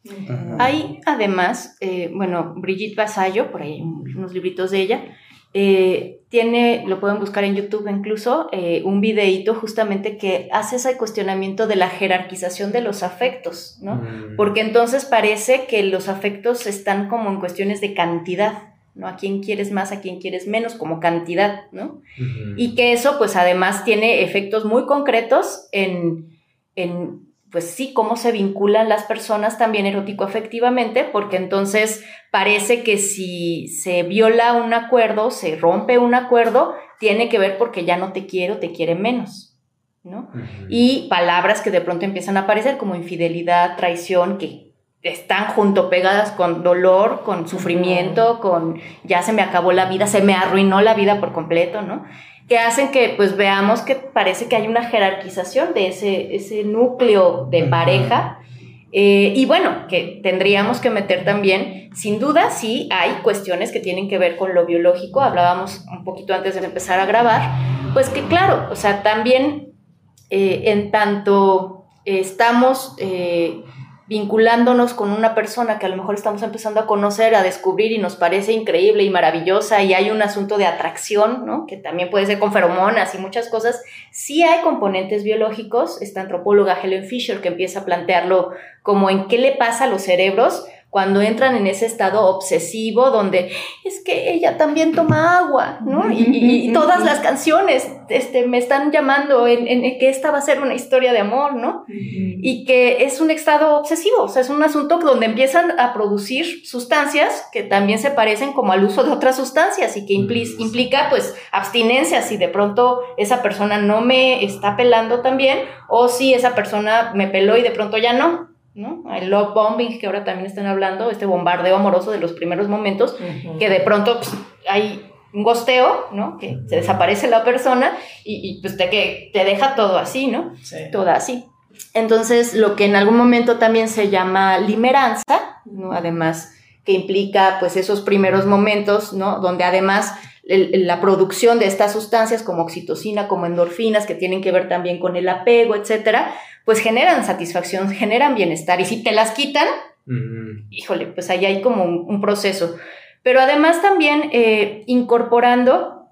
Hay además, eh, bueno, Brigitte Vasallo, por ahí unos libritos de ella, eh, tiene, lo pueden buscar en YouTube incluso, eh, un videíto justamente que hace ese cuestionamiento de la jerarquización de los afectos, ¿no? Mm. Porque entonces parece que los afectos están como en cuestiones de cantidad, ¿no? A quién quieres más, a quién quieres menos, como cantidad, ¿no? Y que eso, pues además tiene efectos muy concretos en, en pues sí, cómo se vinculan las personas también erótico-afectivamente, porque entonces parece que si se viola un acuerdo, se rompe un acuerdo, tiene que ver porque ya no te quiero, te quiere menos, ¿no? Y palabras que de pronto empiezan a aparecer como infidelidad, traición, que están junto pegadas con dolor, con sufrimiento, con ya se me acabó la vida, se me arruinó la vida por completo, ¿no? Que hacen que pues veamos que parece que hay una jerarquización de ese, ese núcleo de pareja. Eh, y bueno, que tendríamos que meter también, sin duda, sí hay cuestiones que tienen que ver con lo biológico, hablábamos un poquito antes de empezar a grabar, pues que claro, o sea, también eh, en tanto estamos eh, vinculándonos con una persona que a lo mejor estamos empezando a conocer, a descubrir y nos parece increíble y maravillosa y hay un asunto de atracción, ¿no? Que también puede ser con feromonas y muchas cosas. Sí hay componentes biológicos, esta antropóloga Helen Fisher que empieza a plantearlo como en qué le pasa a los cerebros cuando entran en ese estado obsesivo donde es que ella también toma agua, ¿no? Y, todas las canciones este, me están llamando en, que esta va a ser una historia de amor, ¿no? Y que es un estado obsesivo, o sea, es un asunto donde empiezan a producir sustancias que también se parecen como al uso de otras sustancias y que implica pues abstinencia. Si de pronto esa persona no me está pelando también o si esa persona me peló y de pronto ya no, ¿no? El love bombing que ahora también están hablando, este bombardeo amoroso de los primeros momentos, que de pronto pues, hay un gosteo, ¿no? Que se desaparece la persona y, pues te, que te deja todo así, ¿no? Todo así. Entonces, lo que en algún momento también se llama limeranza, ¿no? Además, que implica pues esos primeros momentos, ¿no? Donde además la producción de estas sustancias como oxitocina, como endorfinas, que tienen que ver también con el apego, etcétera, pues generan satisfacción, generan bienestar. Y si te las quitan, híjole, pues ahí hay como un, proceso. Pero además también eh, incorporando,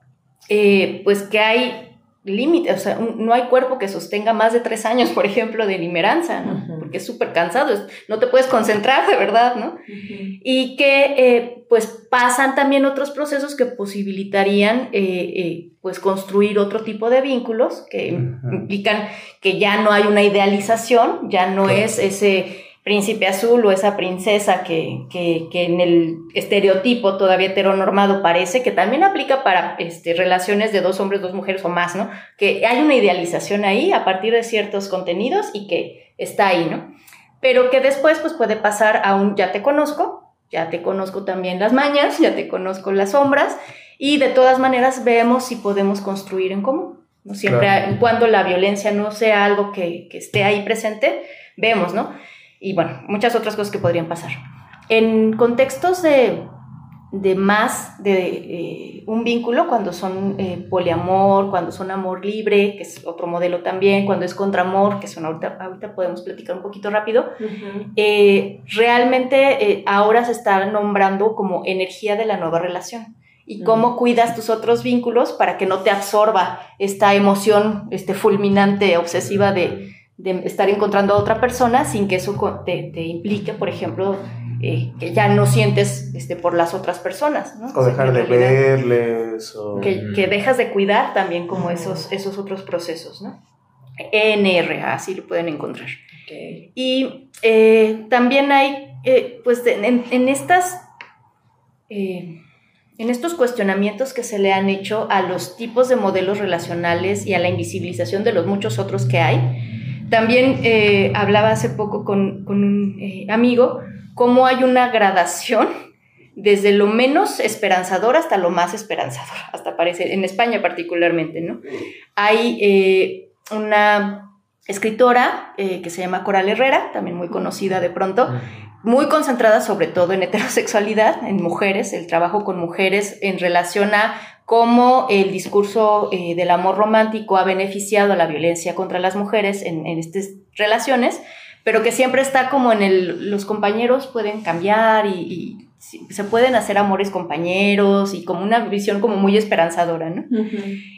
eh, pues que hay límites, o sea, no hay cuerpo que sostenga más de tres años, por ejemplo, de limeranza, ¿no? Porque es súper cansado, no te puedes concentrar de verdad, ¿no? Y que, eh, pues, pasan también otros procesos que posibilitarían, eh, eh, pues, construir otro tipo de vínculos que implican que ya no hay una idealización, ya no es ese príncipe azul o esa princesa que, que, que, en el estereotipo todavía heteronormado parece, que también aplica para este, relaciones de dos hombres, dos mujeres o más, ¿no? Que hay una idealización ahí a partir de ciertos contenidos y que está ahí, ¿no? Pero que después pues puede pasar a un ya te conozco, ya te conozco también las mañas, ya te conozco las sombras y de todas maneras vemos si podemos construir en común. ¿no? Siempre cuando la violencia no sea algo que, que esté ahí presente, vemos, ¿no? Y bueno, muchas otras cosas que podrían pasar. En contextos de, de más de eh, un vínculo, cuando son eh, poliamor, cuando son amor libre, que es otro modelo también, cuando es contramor, que son ahorita, ahorita podemos platicar un poquito rápido, eh, realmente ahora se está nombrando como energía de la nueva relación. Y cómo cuidas tus otros vínculos para que no te absorba esta emoción este, fulminante, obsesiva de, de estar encontrando a otra persona sin que eso te, te implique, por ejemplo, eh, que ya no sientes este, por las otras personas. ¿no? O dejar de verles. O... Que, que, dejas de cuidar también como esos, esos otros procesos. ¿no? ENR, así lo pueden encontrar. Y eh, también hay, eh, pues en, en estas... en estos cuestionamientos que se le han hecho a los tipos de modelos relacionales y a la invisibilización de los muchos otros que hay, También eh, hablaba hace poco con, un eh, amigo cómo hay una gradación desde lo menos esperanzador hasta lo más esperanzador, hasta parece, en España particularmente, ¿no? Hay eh, una escritora que se llama Coral Herrera, también muy conocida de pronto, muy concentrada sobre todo en *laughs* heterosexualidad, en mujeres, el trabajo con mujeres en relación a cómo el discurso eh, del amor romántico ha beneficiado a la violencia contra las mujeres en, estas relaciones, pero que siempre está como en el, los compañeros pueden cambiar y, se pueden hacer amores compañeros y como una visión como muy esperanzadora, ¿no?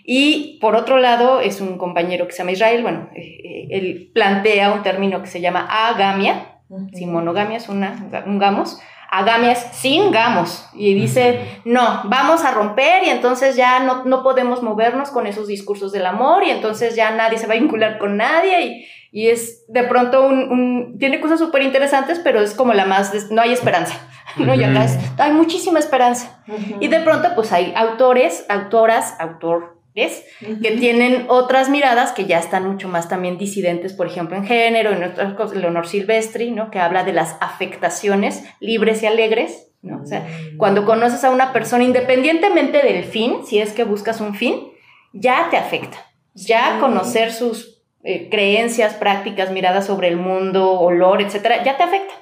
Y por otro lado es un compañero que se llama Israel, bueno, eh, eh, él plantea un término que se llama agamia, sin monogamia es una, un gamos, agamia es sin gamos. Y dice, no, vamos a romper y entonces ya no, no podemos movernos con esos discursos del amor y entonces ya nadie se va a vincular con nadie y, y es de pronto un, tiene cosas súper interesantes, pero es como la más, no hay esperanza, ¿no? Y acá hay muchísima esperanza. Y de pronto pues hay autores, autoras, autor, ¿ves? Que tienen otras miradas que ya están mucho más también disidentes, por ejemplo, en género, en otras cosas, Leonor Silvestri, ¿no? Que habla de las afectaciones libres y alegres, ¿no? O sea, mm. cuando conoces a una persona, independientemente del fin, si es que buscas un fin, ya te afecta. Ya conocer sus eh, creencias, prácticas, miradas sobre el mundo, olor, etcétera, ya te afecta.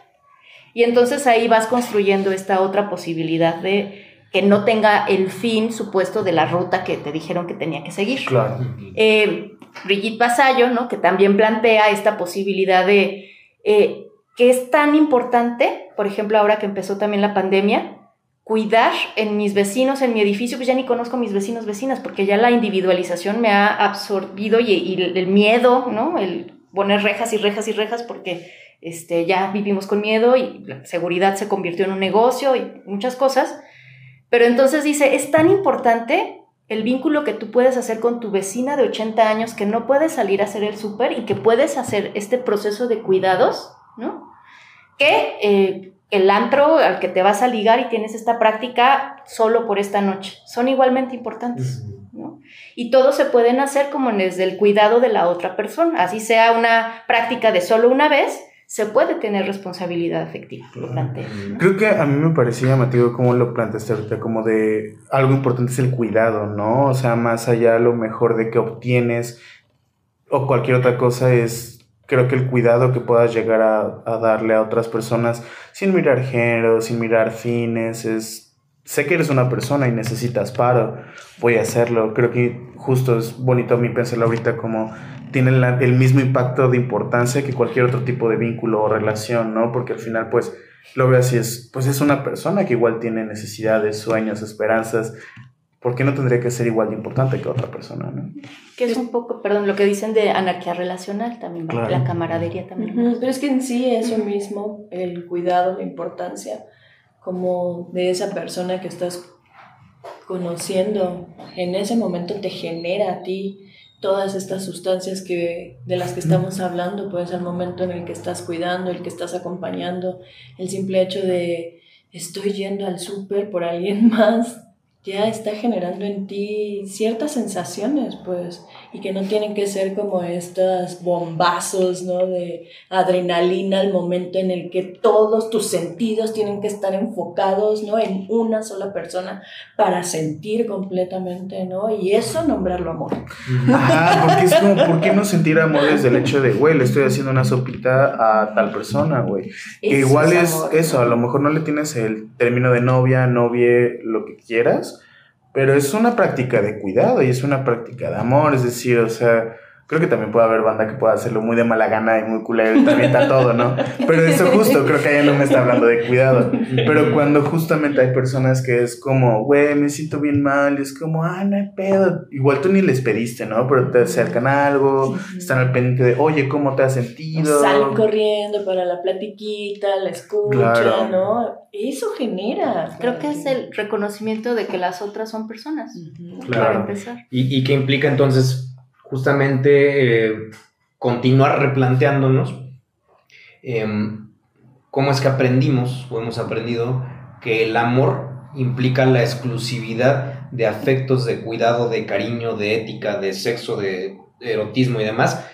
Y entonces ahí vas construyendo esta otra posibilidad de que no tenga el fin supuesto de la ruta que te dijeron que tenía que seguir. Claro. Eh, Brigitte Basayo, ¿no? que también plantea esta posibilidad de eh, que es tan importante, por ejemplo, ahora que empezó también la pandemia, cuidar en mis vecinos, en mi edificio, pues ya ni conozco a mis vecinos, vecinas, porque ya la individualización me ha absorbido y, el miedo, ¿no? El poner rejas y rejas y rejas porque este, ya vivimos con miedo y la seguridad se convirtió en un negocio y muchas cosas. Pero entonces dice, es tan importante el vínculo que tú puedes hacer con tu vecina de 80 años que no puedes salir a hacer el súper y que puedes hacer este proceso de cuidados, ¿no? Que eh, el antro al que te vas a ligar y tienes esta práctica solo por esta noche son igualmente importantes, ¿no? Y todos se pueden hacer como desde el cuidado de la otra persona, así sea una práctica de solo una vez, se puede tener responsabilidad afectiva, lo Creo que a mí me parecía llamativo cómo lo planteaste ahorita, como de algo importante es el cuidado, ¿no? O sea, más allá lo mejor de que obtienes o cualquier otra cosa es, creo que el cuidado que puedas llegar a, a darle a otras personas sin mirar género, sin mirar fines, es, sé que eres una persona y necesitas paro, voy a hacerlo. Creo que justo es bonito a mí pensarlo ahorita como tienen el mismo impacto de importancia que cualquier otro tipo de vínculo o relación, ¿no? Porque al final, pues, lo veo así, es, pues es una persona que igual tiene necesidades, sueños, esperanzas. ¿Por qué no tendría que ser igual de importante que otra persona, no? Que es un poco, perdón, lo que dicen de anarquía relacional también, la camaradería también. Pero es que en sí eso mismo, el cuidado, la importancia, como de esa persona que estás conociendo, en ese momento te genera a ti todas estas sustancias que, de las que estamos hablando, pues el momento en el que estás cuidando, el que estás acompañando, el simple hecho de estoy yendo al súper por alguien *laughs* más, ya está generando en ti ciertas sensaciones, pues, y que no tienen que ser como estos bombazos, ¿no? De adrenalina al momento en el que todos tus sentidos tienen que estar enfocados, ¿no? En una sola persona para sentir completamente, ¿no? Y eso nombrarlo amor. Ajá, porque es como, ¿por qué no sentir amor desde el hecho de, güey, le estoy haciendo una sopita a tal persona, güey? Que igual es, eso, a lo mejor no le tienes el término de novia, novie, lo que quieras, pero es una práctica de cuidado y es una práctica de amor, es decir, o sea, creo que también puede haber banda que pueda hacerlo muy de mala gana y muy culero y también está todo, ¿no? Pero eso justo, creo que ella no me está hablando de cuidado. Pero cuando justamente hay personas que es como, güey, me siento bien mal, y es como, ah, no hay pedo. Igual tú ni les pediste, ¿no? Pero te acercan algo, están al pendiente de, oye, ¿cómo te has sentido? Salen corriendo para la platiquita, la escuchan, ¿no? Eso genera. Creo que es el reconocimiento de que las otras son personas. Claro. Para empezar. ¿Y, ¿Y qué implica entonces justamente eh, continuar replanteándonos em, cómo es que aprendimos o hemos aprendido que el amor implica la exclusividad de afectos, de cuidado, de cariño, de ética, de sexo, de erotismo y demás,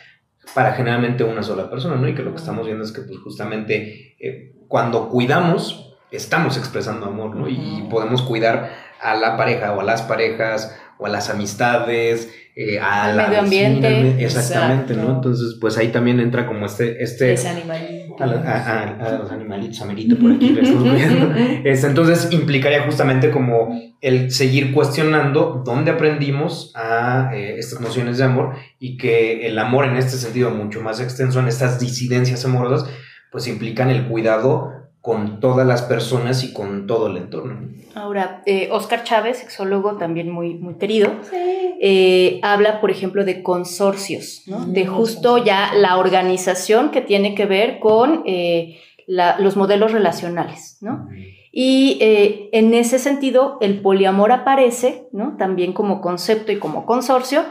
para generalmente una sola persona, ¿no? Y que lo que estamos viendo es que pues justamente eh, cuando cuidamos, estamos expresando amor, ¿no? Y podemos cuidar a la pareja o a las parejas o a las amistades, eh, al medio ambiente. exactamente, ¿no? Entonces, pues ahí también entra como este... este Ese animalito. A, los animalitos, amerito por aquí. *laughs* Este, entonces, implicaría justamente como el seguir cuestionando dónde aprendimos a eh, estas nociones de amor y que el amor en este sentido mucho más extenso, en estas disidencias amorosas, pues implican el cuidado con todas las personas y con todo el entorno. Ahora, eh, Oscar Chávez, sexólogo también muy, muy querido, eh, habla, por ejemplo, de consorcios, ¿no? de justo ya la organización que tiene que ver con eh, los modelos relacionales. ¿no? Y en ese sentido, el poliamor aparece ¿no? también como concepto y como consorcio,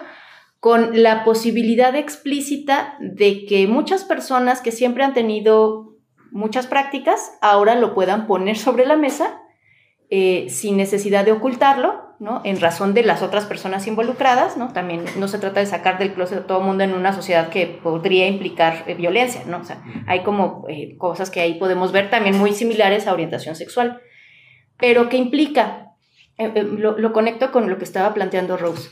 con la posibilidad explícita de que muchas personas que siempre han tenido muchas prácticas ahora lo puedan poner sobre la mesa eh, sin necesidad de ocultarlo, ¿no? En razón de las otras personas involucradas, ¿no? También no se trata de sacar del closet a todo el mundo en una sociedad que podría implicar eh, violencia, ¿no? O sea, hay como eh, cosas que ahí podemos ver también muy similares a orientación sexual. Pero ¿qué implica? Lo, lo, conecto con lo que estaba planteando Rose.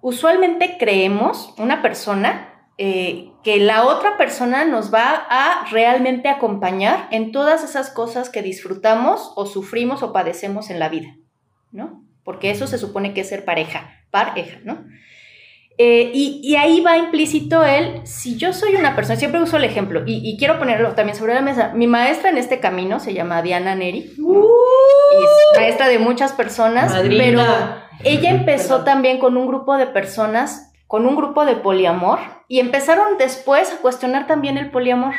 usualmente creemos, una persona que la otra persona nos va a realmente acompañar en todas esas cosas que disfrutamos o sufrimos o padecemos en la vida, ¿no? Porque eso se supone que es ser pareja, pareja, ¿no? Eh, y, ahí va implícito el, si yo soy una persona, siempre uso el ejemplo, y, quiero ponerlo también sobre la mesa, mi maestra en este camino se llama Diana Neri, uh, es maestra de muchas personas, pero ella *laughs* empezó también con un grupo de personas con un grupo de poliamor y empezaron después a cuestionar también el poliamor.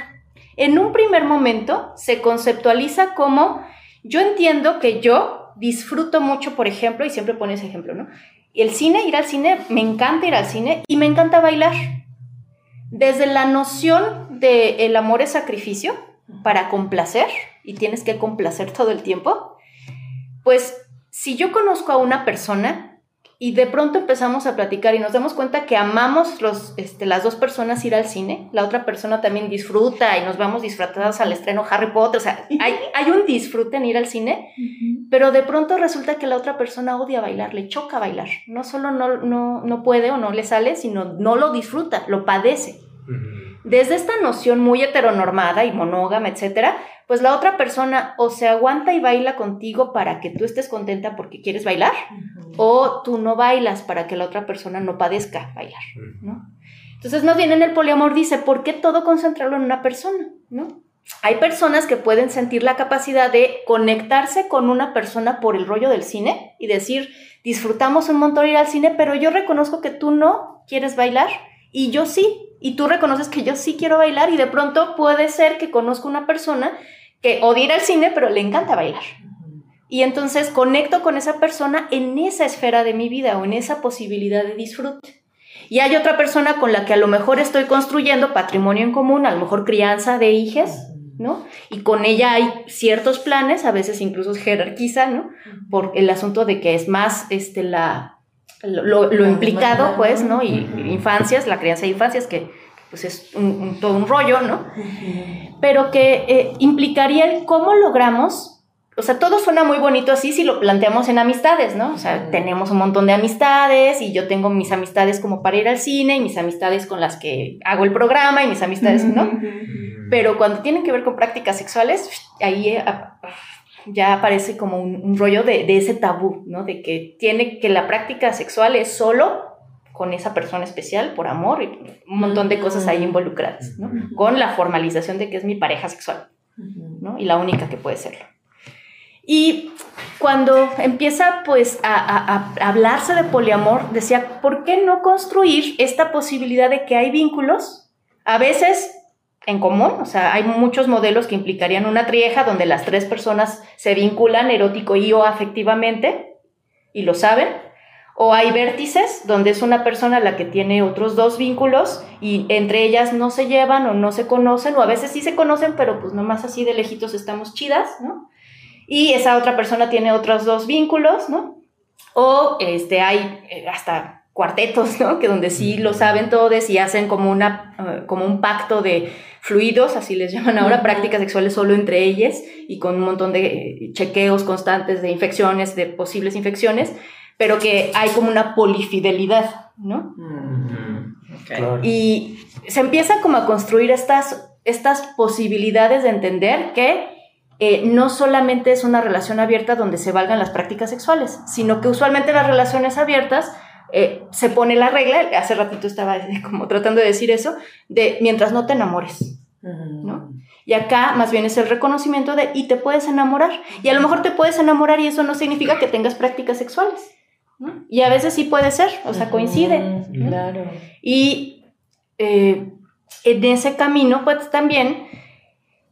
En un primer momento se conceptualiza como yo entiendo que yo disfruto mucho, por ejemplo, y siempre pone ese ejemplo, ¿no? El cine, ir al cine, me encanta ir al cine y me encanta bailar. Desde la noción de el amor es sacrificio para complacer y tienes que complacer todo el tiempo, pues si yo conozco a una persona y de pronto empezamos a platicar y nos damos cuenta que amamos los, este, las dos personas ir al cine, la otra persona también disfruta y nos vamos disfrutadas al estreno Harry Potter, o sea, hay, *laughs* hay un disfrute en ir al cine, pero de pronto resulta que la otra persona odia bailar, le choca bailar, no solo no, no, no puede o no le sale, sino no lo disfruta, lo padece. Desde esta noción muy heteronormada y monógama, etcétera, pues la otra persona o se aguanta y baila contigo para que tú estés contenta porque quieres bailar, o tú no bailas para que la otra persona no padezca bailar, ¿no? Entonces nos viene en el poliamor, dice, ¿por qué todo concentrarlo en una persona, ¿no? Hay personas que pueden sentir la capacidad de conectarse con una persona por el rollo del cine y decir, disfrutamos un montón ir al cine, pero yo reconozco que tú no quieres bailar y yo sí, y tú reconoces que yo sí quiero bailar y de pronto puede ser que conozco una persona que odia ir al cine, pero le encanta bailar. Y entonces conecto con esa persona en esa esfera de mi vida o en esa posibilidad de disfrute. Y hay otra persona con la que a lo mejor estoy construyendo patrimonio en común, a lo mejor crianza de hijas, ¿no? Y con ella hay ciertos planes, a veces incluso jerarquiza, ¿no? Por el asunto de que es más este, la, lo, implicado, pues, ¿no? Y infancias, la crianza de infancias, que pues es un, todo un rollo, ¿no? Pero que eh, implicaría el cómo logramos, o sea, todo suena muy bonito así si lo planteamos en amistades, ¿no? O sea, tenemos un montón de amistades y yo tengo mis amistades como para ir al cine y mis amistades con las que hago el programa y mis amistades, ¿no? Pero cuando tienen que ver con prácticas sexuales, ahí eh, ya aparece como un, rollo de, ese tabú, ¿no? De que tiene que la práctica sexual es solo con esa persona especial por amor y un montón de cosas ahí involucradas, ¿no? Con la formalización de que es mi pareja sexual, ¿no? Y la única que puede serlo. Y cuando empieza pues a, a, hablarse de poliamor, decía, ¿por qué no construir esta posibilidad de que hay vínculos? A veces en común, o sea, hay muchos modelos que implicarían una trieja donde las tres personas se vinculan erótico y o afectivamente y lo saben, o hay vértices donde es una persona la que tiene otros dos vínculos y entre ellas no se llevan o no se conocen, o a veces sí se conocen, pero pues nomás así de lejitos estamos chidas, ¿no? Y esa otra persona tiene otros dos vínculos, ¿no? O este, hay eh, hasta cuartetos, ¿no? Que donde sí lo saben todos y hacen como, una, eh, como un pacto de fluidos, así les llaman ahora, prácticas sexuales solo entre ellas y con un montón de eh, chequeos constantes de infecciones, de posibles infecciones, pero que hay como una polifidelidad, ¿no? Y se empieza como a construir estas, estas posibilidades de entender que eh, no solamente es una relación abierta donde se valgan las prácticas sexuales, sino que usualmente las relaciones abiertas eh, se pone la regla, hace ratito estaba *laughs* como tratando de decir eso, de mientras no te enamores, ¿no? Y acá más bien es el reconocimiento de y te puedes enamorar. Y a lo mejor te puedes enamorar y eso no significa que tengas prácticas sexuales. ¿no? Y a veces sí puede ser, o sea, coincide. Claro. Y eh, en ese camino, pues también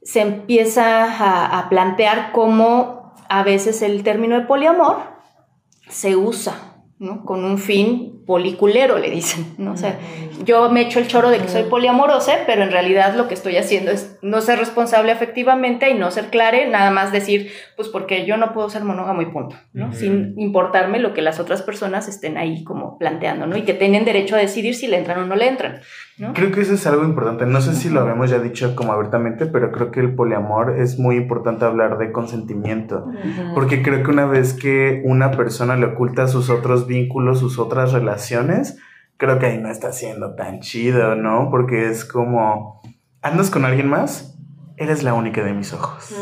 se empieza a, a plantear cómo a veces el término de poliamor se usa ¿no? Con un fin policulero, le dicen, ¿no? O sea, yo me echo el choro de que soy poliamorosa, pero en realidad lo que estoy haciendo es no ser responsable efectivamente y no ser clare, nada más decir, pues porque yo no puedo ser monógamo y punto, ¿no? Sin importarme lo que las otras personas estén ahí como planteando, ¿no? Y que tienen derecho a decidir si le entran o no le entran, ¿no? Creo que eso es algo importante. No sé si lo habíamos ya dicho como abiertamente, pero creo que el poliamor es muy importante hablar de consentimiento. Porque creo que una vez que una persona le oculta sus otros vínculos, sus otras relaciones, creo que ahí no está siendo tan chido, ¿no? Porque es como, ¿andas con alguien más? Eres la única de mis ojos,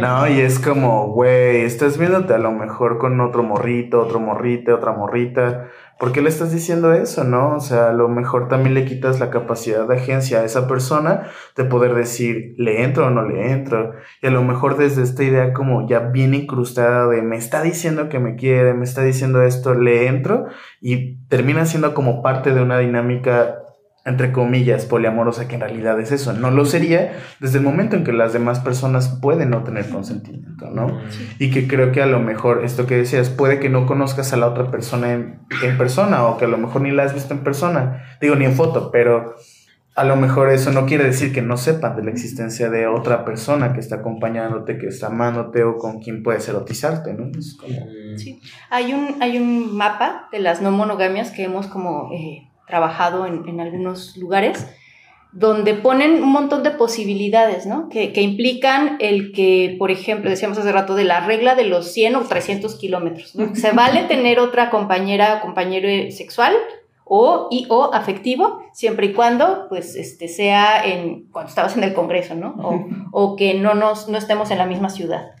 ¿no? Y es como, güey, estás viéndote a lo mejor con otro morrito, otro morrito, otra morrita. ¿Por qué le estás diciendo eso, no? O sea, a lo mejor también le quitas la capacidad de agencia a esa persona de poder decir, ¿le entro o no le entro? Y a lo mejor desde esta idea como ya bien incrustada de, me está diciendo que me quiere, me está diciendo esto, ¿le entro? Y termina siendo como parte de una dinámica entre comillas, poliamorosa, que en realidad es eso. No lo sería desde el momento en que las demás personas pueden no tener consentimiento, ¿no? Y que creo que a lo mejor, esto que decías, puede que no conozcas a la otra persona en, en, persona o que a lo mejor ni la has visto en persona, digo, ni en foto, pero a lo mejor eso no quiere decir que no sepan de la existencia de otra persona que está acompañándote, que está amándote o con quien puedes erotizarte, ¿no? Es como... Sí, hay un, hay un mapa de las no monogamias que hemos como... Eh, trabajado en, en, algunos lugares, donde ponen un montón de posibilidades, ¿no? Que, que, implican el que, por ejemplo, decíamos hace rato de la regla de los 100 o 300 kilómetros, ¿no? Se *laughs* vale tener otra compañera o compañero sexual o, y, o afectivo, siempre y cuando, pues, este, sea en, cuando estabas en el Congreso, ¿no? O, o que no, nos, no estemos en la misma ciudad.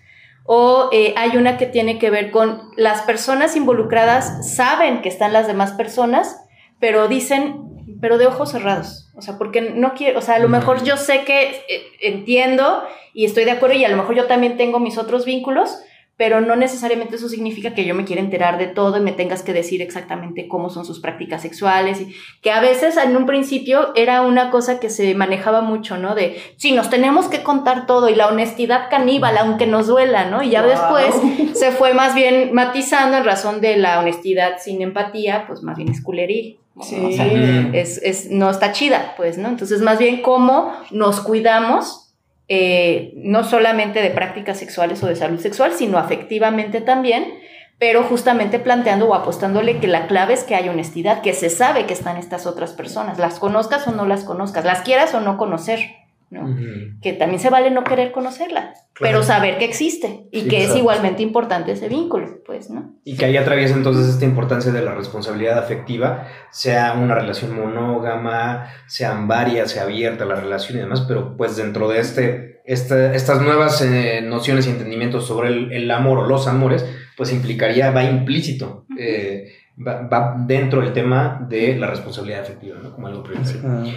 O eh, hay una que tiene que ver con las personas involucradas saben que están las demás personas, pero dicen, pero de ojos cerrados. O sea, porque no quiero, o sea, a lo mejor yo sé que eh, entiendo y estoy de acuerdo y a lo mejor yo también tengo mis otros vínculos, pero no necesariamente eso significa que yo me quiera enterar de todo y me tengas que decir exactamente cómo son sus prácticas sexuales, y que a veces en un principio era una cosa que se manejaba mucho, ¿no? De, sí, nos tenemos que contar todo y la honestidad caníbal, aunque nos duela, ¿no? Y ya wow. después se fue más bien matizando en razón de la honestidad sin empatía, pues más bien es culería. Sí. O sea, es, es, no está chida, pues, ¿no? Entonces, más bien cómo nos cuidamos, eh, no solamente de prácticas sexuales o de salud sexual, sino afectivamente también, pero justamente planteando o apostándole que la clave es que hay honestidad, que se sabe que están estas otras personas, las conozcas o no las conozcas, las quieras o no conocer. ¿No? Uh -huh. Que también se vale no querer conocerla, claro. pero saber que existe y sí, que exacto. es igualmente importante ese vínculo, pues, ¿no? Y que ahí atraviesa entonces esta importancia de la responsabilidad afectiva, sea una relación monógama, sean varias, sea abierta la relación y demás, pero pues dentro de este, este estas nuevas eh, nociones y entendimientos sobre el, el, amor o los amores, pues implicaría, va implícito. Uh -huh. eh, Va, va, dentro del tema de la responsabilidad afectiva, ¿no? Como algo prioritario. Uh -huh.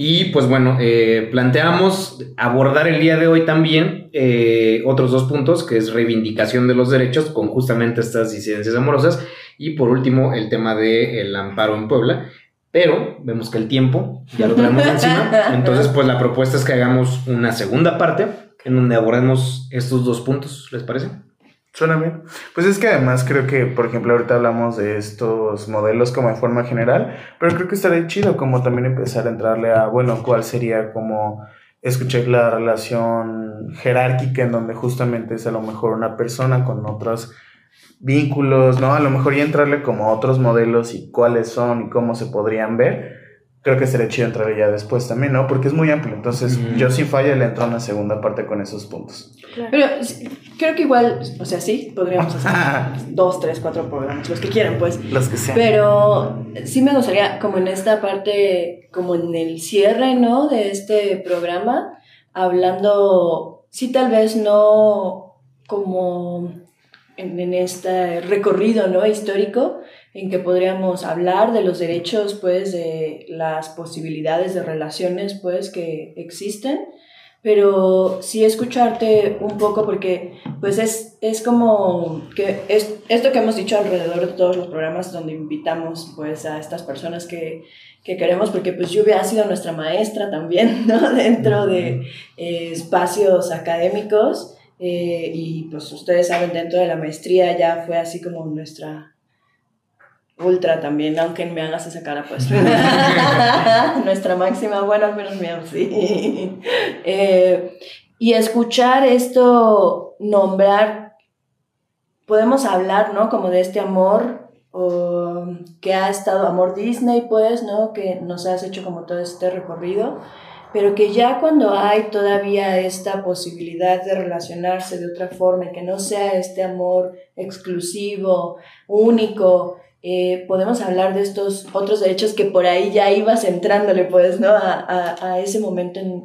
Y pues bueno, eh, planteamos abordar el día de hoy también eh, otros dos puntos, que es reivindicación de los derechos con justamente estas disidencias amorosas y por último el tema del de amparo en Puebla. Pero vemos que el tiempo ya lo tenemos *laughs* encima, entonces pues la propuesta es que hagamos una segunda parte en donde abordemos estos dos puntos, ¿les parece? Suena bien. Pues es que además creo que, por ejemplo, ahorita hablamos de estos modelos como en forma general, pero creo que estaría chido como también empezar a entrarle a, bueno, cuál sería como escuchar la relación jerárquica en donde justamente es a lo mejor una persona con otras vínculos, ¿no? A lo mejor ya entrarle como a otros modelos y cuáles son y cómo se podrían ver. Creo que sería chido entrar ya después también, ¿no? Porque es muy amplio. Entonces, Ujú. yo sin falla le entro a una segunda parte con esos puntos. Pero sí, creo que igual, o sea, sí, podríamos hacer *laughs* dos, tres, cuatro programas, los que quieran, pues. Los que sean. Pero sí me gustaría, como en esta parte, como en el cierre, ¿no? De este programa, hablando, sí, tal vez no como en, en este recorrido, ¿no? Histórico, en que podríamos hablar de los derechos, pues, de las posibilidades de relaciones, pues, que existen. Pero sí escucharte un poco porque pues es, es como que es, esto que hemos dicho alrededor de todos los programas donde invitamos pues a estas personas que, que queremos, porque pues Lluvia ha sido nuestra maestra también, *laughs* ¿no? Dentro de eh, espacios académicos eh, y pues ustedes saben, dentro de la maestría ya fue así como nuestra ultra también, aunque me hagas esa cara pues. *laughs* *laughs* nuestra máxima, bueno, al menos mía, sí. *laughs* Eh, y escuchar esto, nombrar, podemos hablar, ¿no? Como de este amor o, que ha estado, amor Disney, pues, ¿no? Que nos has hecho como todo este recorrido, pero que ya cuando hay todavía esta posibilidad de relacionarse de otra forma, y que no sea este amor exclusivo, único, eh, podemos hablar de estos otros derechos que por ahí ya ibas entrándole, pues, ¿no? A, a, a ese momento en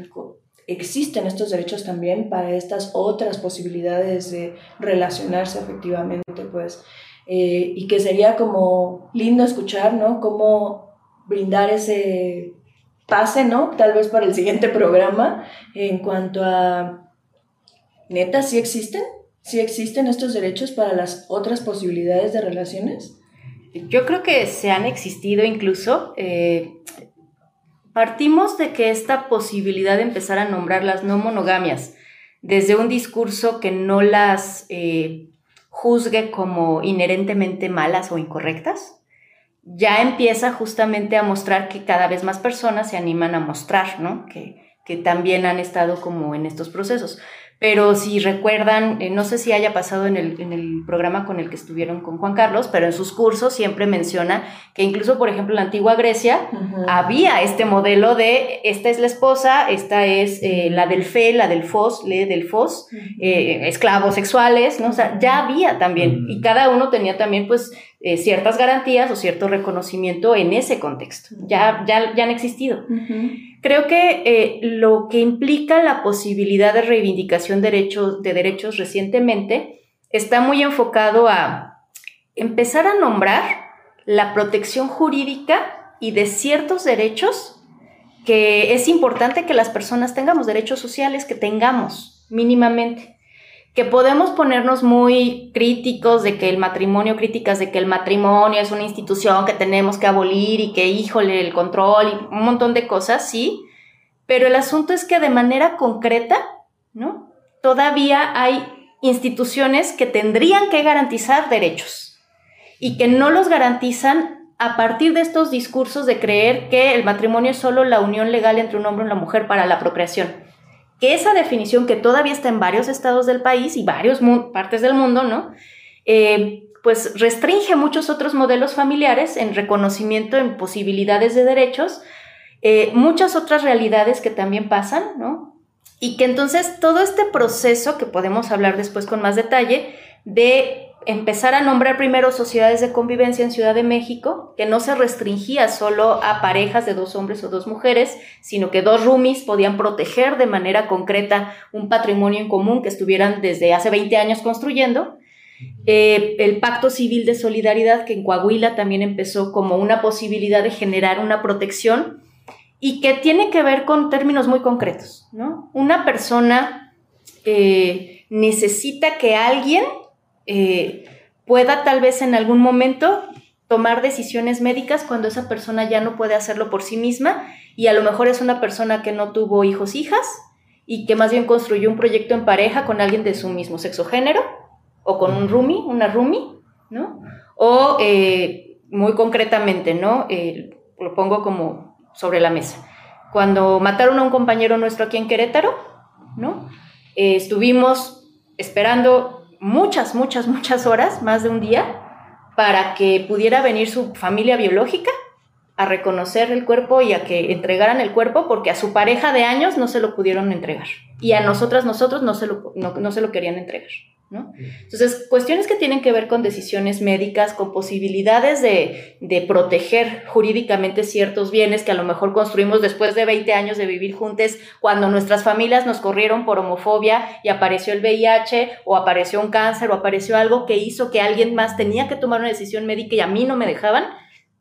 existen estos derechos también para estas otras posibilidades de relacionarse efectivamente, pues, eh, y que sería como lindo escuchar, ¿no? Cómo brindar ese pase, ¿no? Tal vez para el siguiente programa en cuanto a, neta, ¿sí existen? ¿Sí existen estos derechos para las otras posibilidades de relaciones? Yo creo que se han existido incluso. Eh, partimos de que esta posibilidad de empezar a nombrar las no monogamias desde un discurso que no las eh, juzgue como inherentemente malas o incorrectas, ya empieza justamente a mostrar que cada vez más personas se animan a mostrar, ¿no? Que, que también han estado como en estos procesos. Pero si recuerdan, eh, no sé si haya pasado en el, en el, programa con el que estuvieron con Juan Carlos, pero en sus cursos siempre menciona que incluso, por ejemplo, en la antigua Grecia uh -huh. había este modelo de esta es la esposa, esta es eh, la del fe, la del fos, le del fos, uh -huh. eh, esclavos sexuales, ¿no? O sea, ya había también, uh -huh. y cada uno tenía también, pues, eh, ciertas garantías o cierto reconocimiento en ese contexto. Ya, ya, ya han existido. Creo que eh, lo que implica la posibilidad de reivindicación de derechos, de derechos recientemente está muy enfocado a empezar a nombrar la protección jurídica y de ciertos derechos que es importante que las personas tengamos, derechos sociales que tengamos mínimamente que podemos ponernos muy críticos de que el matrimonio, críticas de que el matrimonio es una institución que tenemos que abolir y que, híjole, el control y un montón de cosas, sí, pero el asunto es que de manera concreta, ¿no? Todavía hay instituciones que tendrían que garantizar derechos y que no los garantizan a partir de estos discursos de creer que el matrimonio es solo la unión legal entre un hombre y una mujer para la procreación que esa definición que todavía está en varios estados del país y varias partes del mundo, ¿no? Eh, pues restringe muchos otros modelos familiares en reconocimiento, en posibilidades de derechos, eh, muchas otras realidades que también pasan, ¿no? Y que entonces todo este proceso, que podemos hablar después con más detalle, de empezar a nombrar primero sociedades de convivencia en Ciudad de México, que no se restringía solo a parejas de dos hombres o dos mujeres, sino que dos roomies podían proteger de manera concreta un patrimonio en común que estuvieran desde hace 20 años construyendo. Eh, el Pacto Civil de Solidaridad, que en Coahuila también empezó como una posibilidad de generar una protección y que tiene que ver con términos muy concretos, ¿no? Una persona eh, necesita que alguien eh, pueda tal vez en algún momento tomar decisiones médicas cuando esa persona ya no puede hacerlo por sí misma y a lo mejor es una persona que no tuvo hijos, hijas y que más bien construyó un proyecto en pareja con alguien de su mismo sexo género o con un roomie, una roomie, ¿no? O eh, muy concretamente, ¿no? Eh, lo pongo como sobre la mesa. Cuando mataron a un compañero nuestro aquí en Querétaro, ¿no? estuvimos esperando muchas, muchas, muchas horas, más de un día, para que pudiera venir su familia biológica a reconocer el cuerpo y a que entregaran el cuerpo porque a su pareja de años no se lo pudieron entregar y a nosotras, nosotros no se lo, no, se lo querían entregar. ¿No? Entonces, cuestiones que tienen que ver con decisiones médicas, con posibilidades de, de, proteger jurídicamente ciertos bienes que a lo mejor construimos después de 20 años de vivir juntos, cuando nuestras familias nos corrieron por homofobia y apareció el VIH o apareció un cáncer o apareció algo que hizo que alguien más tenía que tomar una decisión médica y a mí no me dejaban,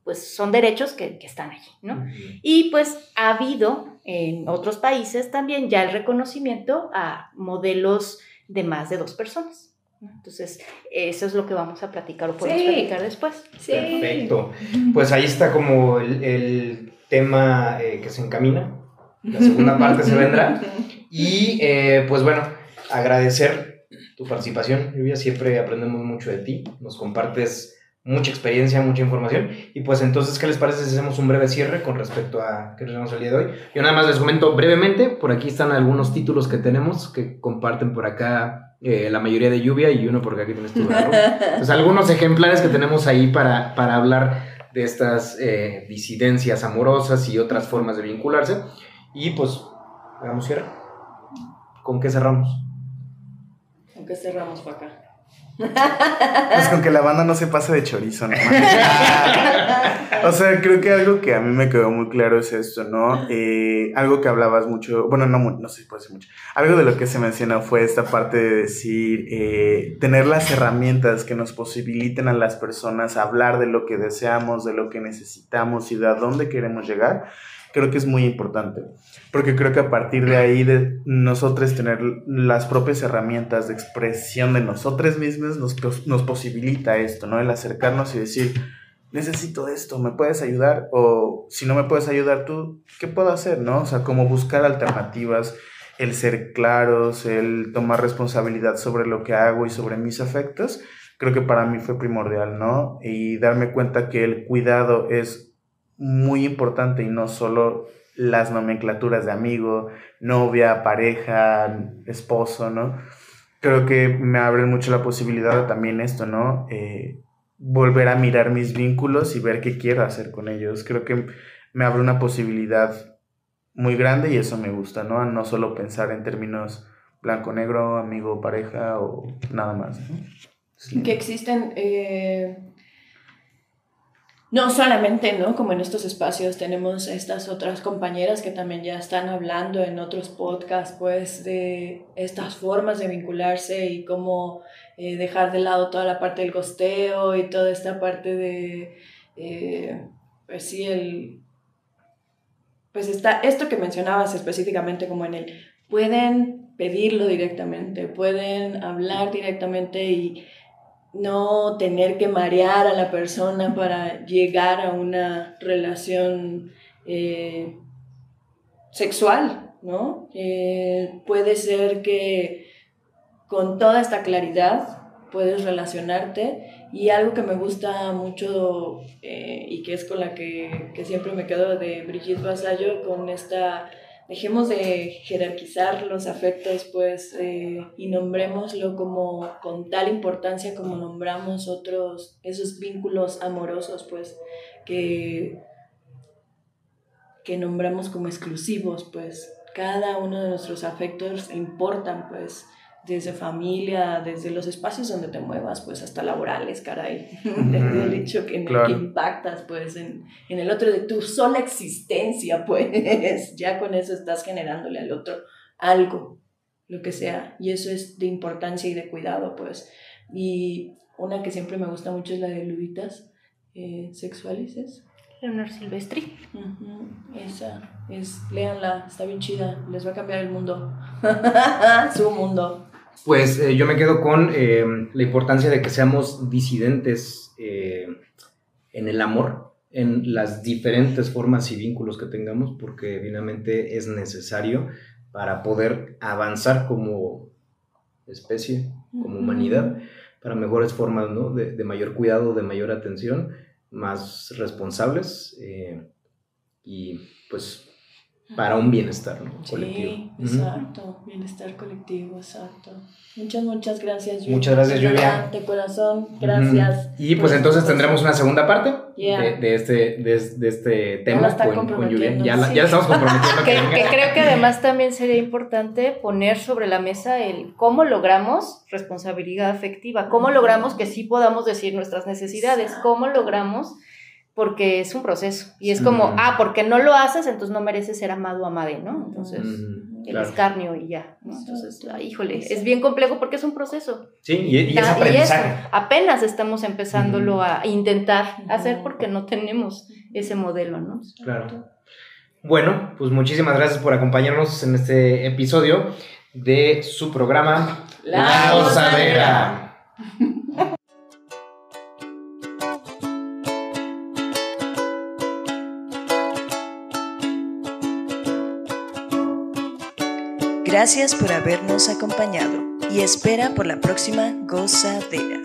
pues son derechos que, que están allí, ¿no? Y pues ha habido en otros países también ya el reconocimiento a modelos de más de dos personas. Entonces, eso es lo que vamos a platicar o podemos platicar después. Sí. Perfecto. Pues ahí está como el, el tema eh, que se encamina. La segunda parte se vendrá. Y eh, pues bueno, agradecer tu participación. Lluvia, siempre aprendemos mucho de ti. Nos compartes mucha experiencia, mucha información. Y pues entonces, ¿qué les parece si hacemos un breve cierre con respecto a qué tenemos el día de hoy? Yo nada más les comento brevemente, por aquí están algunos títulos que tenemos que comparten por acá eh, la mayoría de lluvia y uno por acá que tienes tú. Pues *laughs* algunos ejemplares que tenemos ahí para, para hablar de estas eh, disidencias amorosas y otras formas de vincularse. Y pues, hagamos cierre. ¿Con qué cerramos? ¿Con qué cerramos por acá? Pues con que la banda no se pase de chorizo, ¿no? *laughs* o sea, creo que algo que a mí me quedó muy claro es esto, ¿no? Eh, algo que hablabas mucho, bueno, no, no sé si puede ser mucho. Algo de lo que se mencionó fue esta parte de decir, eh, tener las herramientas que nos posibiliten a las personas hablar de lo que deseamos, de lo que necesitamos y de a dónde queremos llegar creo que es muy importante, porque creo que a partir de ahí de nosotros tener las propias herramientas de expresión de nosotros mismos nos, nos posibilita esto, ¿no? El acercarnos y decir, necesito esto, ¿me puedes ayudar? O si no me puedes ayudar tú, ¿qué puedo hacer, no? O sea, como buscar alternativas, el ser claros, el tomar responsabilidad sobre lo que hago y sobre mis afectos, creo que para mí fue primordial, ¿no? Y darme cuenta que el cuidado es muy importante y no solo las nomenclaturas de amigo, novia, pareja, esposo, ¿no? Creo que me abre mucho la posibilidad de también esto, ¿no? Eh, volver a mirar mis vínculos y ver qué quiero hacer con ellos. Creo que me abre una posibilidad muy grande y eso me gusta, ¿no? no solo pensar en términos blanco-negro, amigo, pareja o nada más. Que existen eh, no solamente, ¿no? Como en estos espacios tenemos estas otras compañeras que también ya están hablando en otros podcasts, pues, de estas formas de vincularse y cómo eh, dejar de lado toda la parte del costeo y toda esta parte de, eh, pues sí, el... Pues está esto que mencionabas específicamente como en el, pueden pedirlo directamente, pueden hablar directamente y no tener que marear a la persona para llegar a una relación eh, sexual, ¿no? Eh, puede ser que con toda esta claridad puedes relacionarte y algo que me gusta mucho eh, y que es con la que, que, siempre me quedo de Brigitte Vasallo, con esta dejemos de jerarquizar los afectos, pues, eh, y nombrémoslo como con tal importancia como nombramos otros, esos vínculos amorosos, pues, que, que nombramos como exclusivos, pues, cada uno de nuestros afectos importan, pues, desde familia, desde los espacios donde te muevas, pues hasta laborales, caray. *laughs* el hecho que, que impactas, pues, en, en, el otro de tu sola existencia, *laughs* pues, ya con eso estás generándole al otro algo, lo que sea. Y eso es de importancia y de cuidado, pues. Y una que siempre me gusta mucho es la de Luditas eh, Sexuales, Leonor Silvestri. Esa es, léanla, está bien chida, les va a cambiar el mundo, *laughs* su mundo. Pues eh, yo me quedo con eh, la importancia de que seamos disidentes eh, en el amor, en las diferentes formas y vínculos que tengamos, porque finalmente es necesario para poder avanzar como especie, como humanidad, para mejores formas ¿no? de, de, mayor cuidado, de mayor atención, más responsables y pues para un bienestar ¿no? Sí, colectivo. Exacto. Bienestar colectivo, exacto. Muchas, muchas gracias, Lluvia. Muchas gracias, Lluvia. De corazón, gracias. Y pues entonces tendremos una segunda parte Yeah. de, de este, de, de este tema con, con Lluvia. Ya, la- sí. ya estamos comprometiendo *laughs* que, Que, que creo que además también sería importante poner sobre la mesa el cómo logramos responsabilidad afectiva, cómo logramos que sí podamos decir nuestras necesidades, cómo logramos, porque es un proceso. Y es como, Ujú. ah, porque no lo haces, entonces no mereces ser amado o amade, ¿no? Entonces, Ujú, el claro. escarnio y ya. ¿no? Entonces, ah, híjole, es bien complejo porque es un proceso. Sí, y, y es y eso, apenas estamos empezándolo a intentar hacer porque no tenemos ese modelo, ¿no? Claro. Bueno, pues muchísimas gracias por acompañarnos en este episodio de su programa La Gozadera. *laughs* Gracias por habernos acompañado y espera por la próxima gozadera.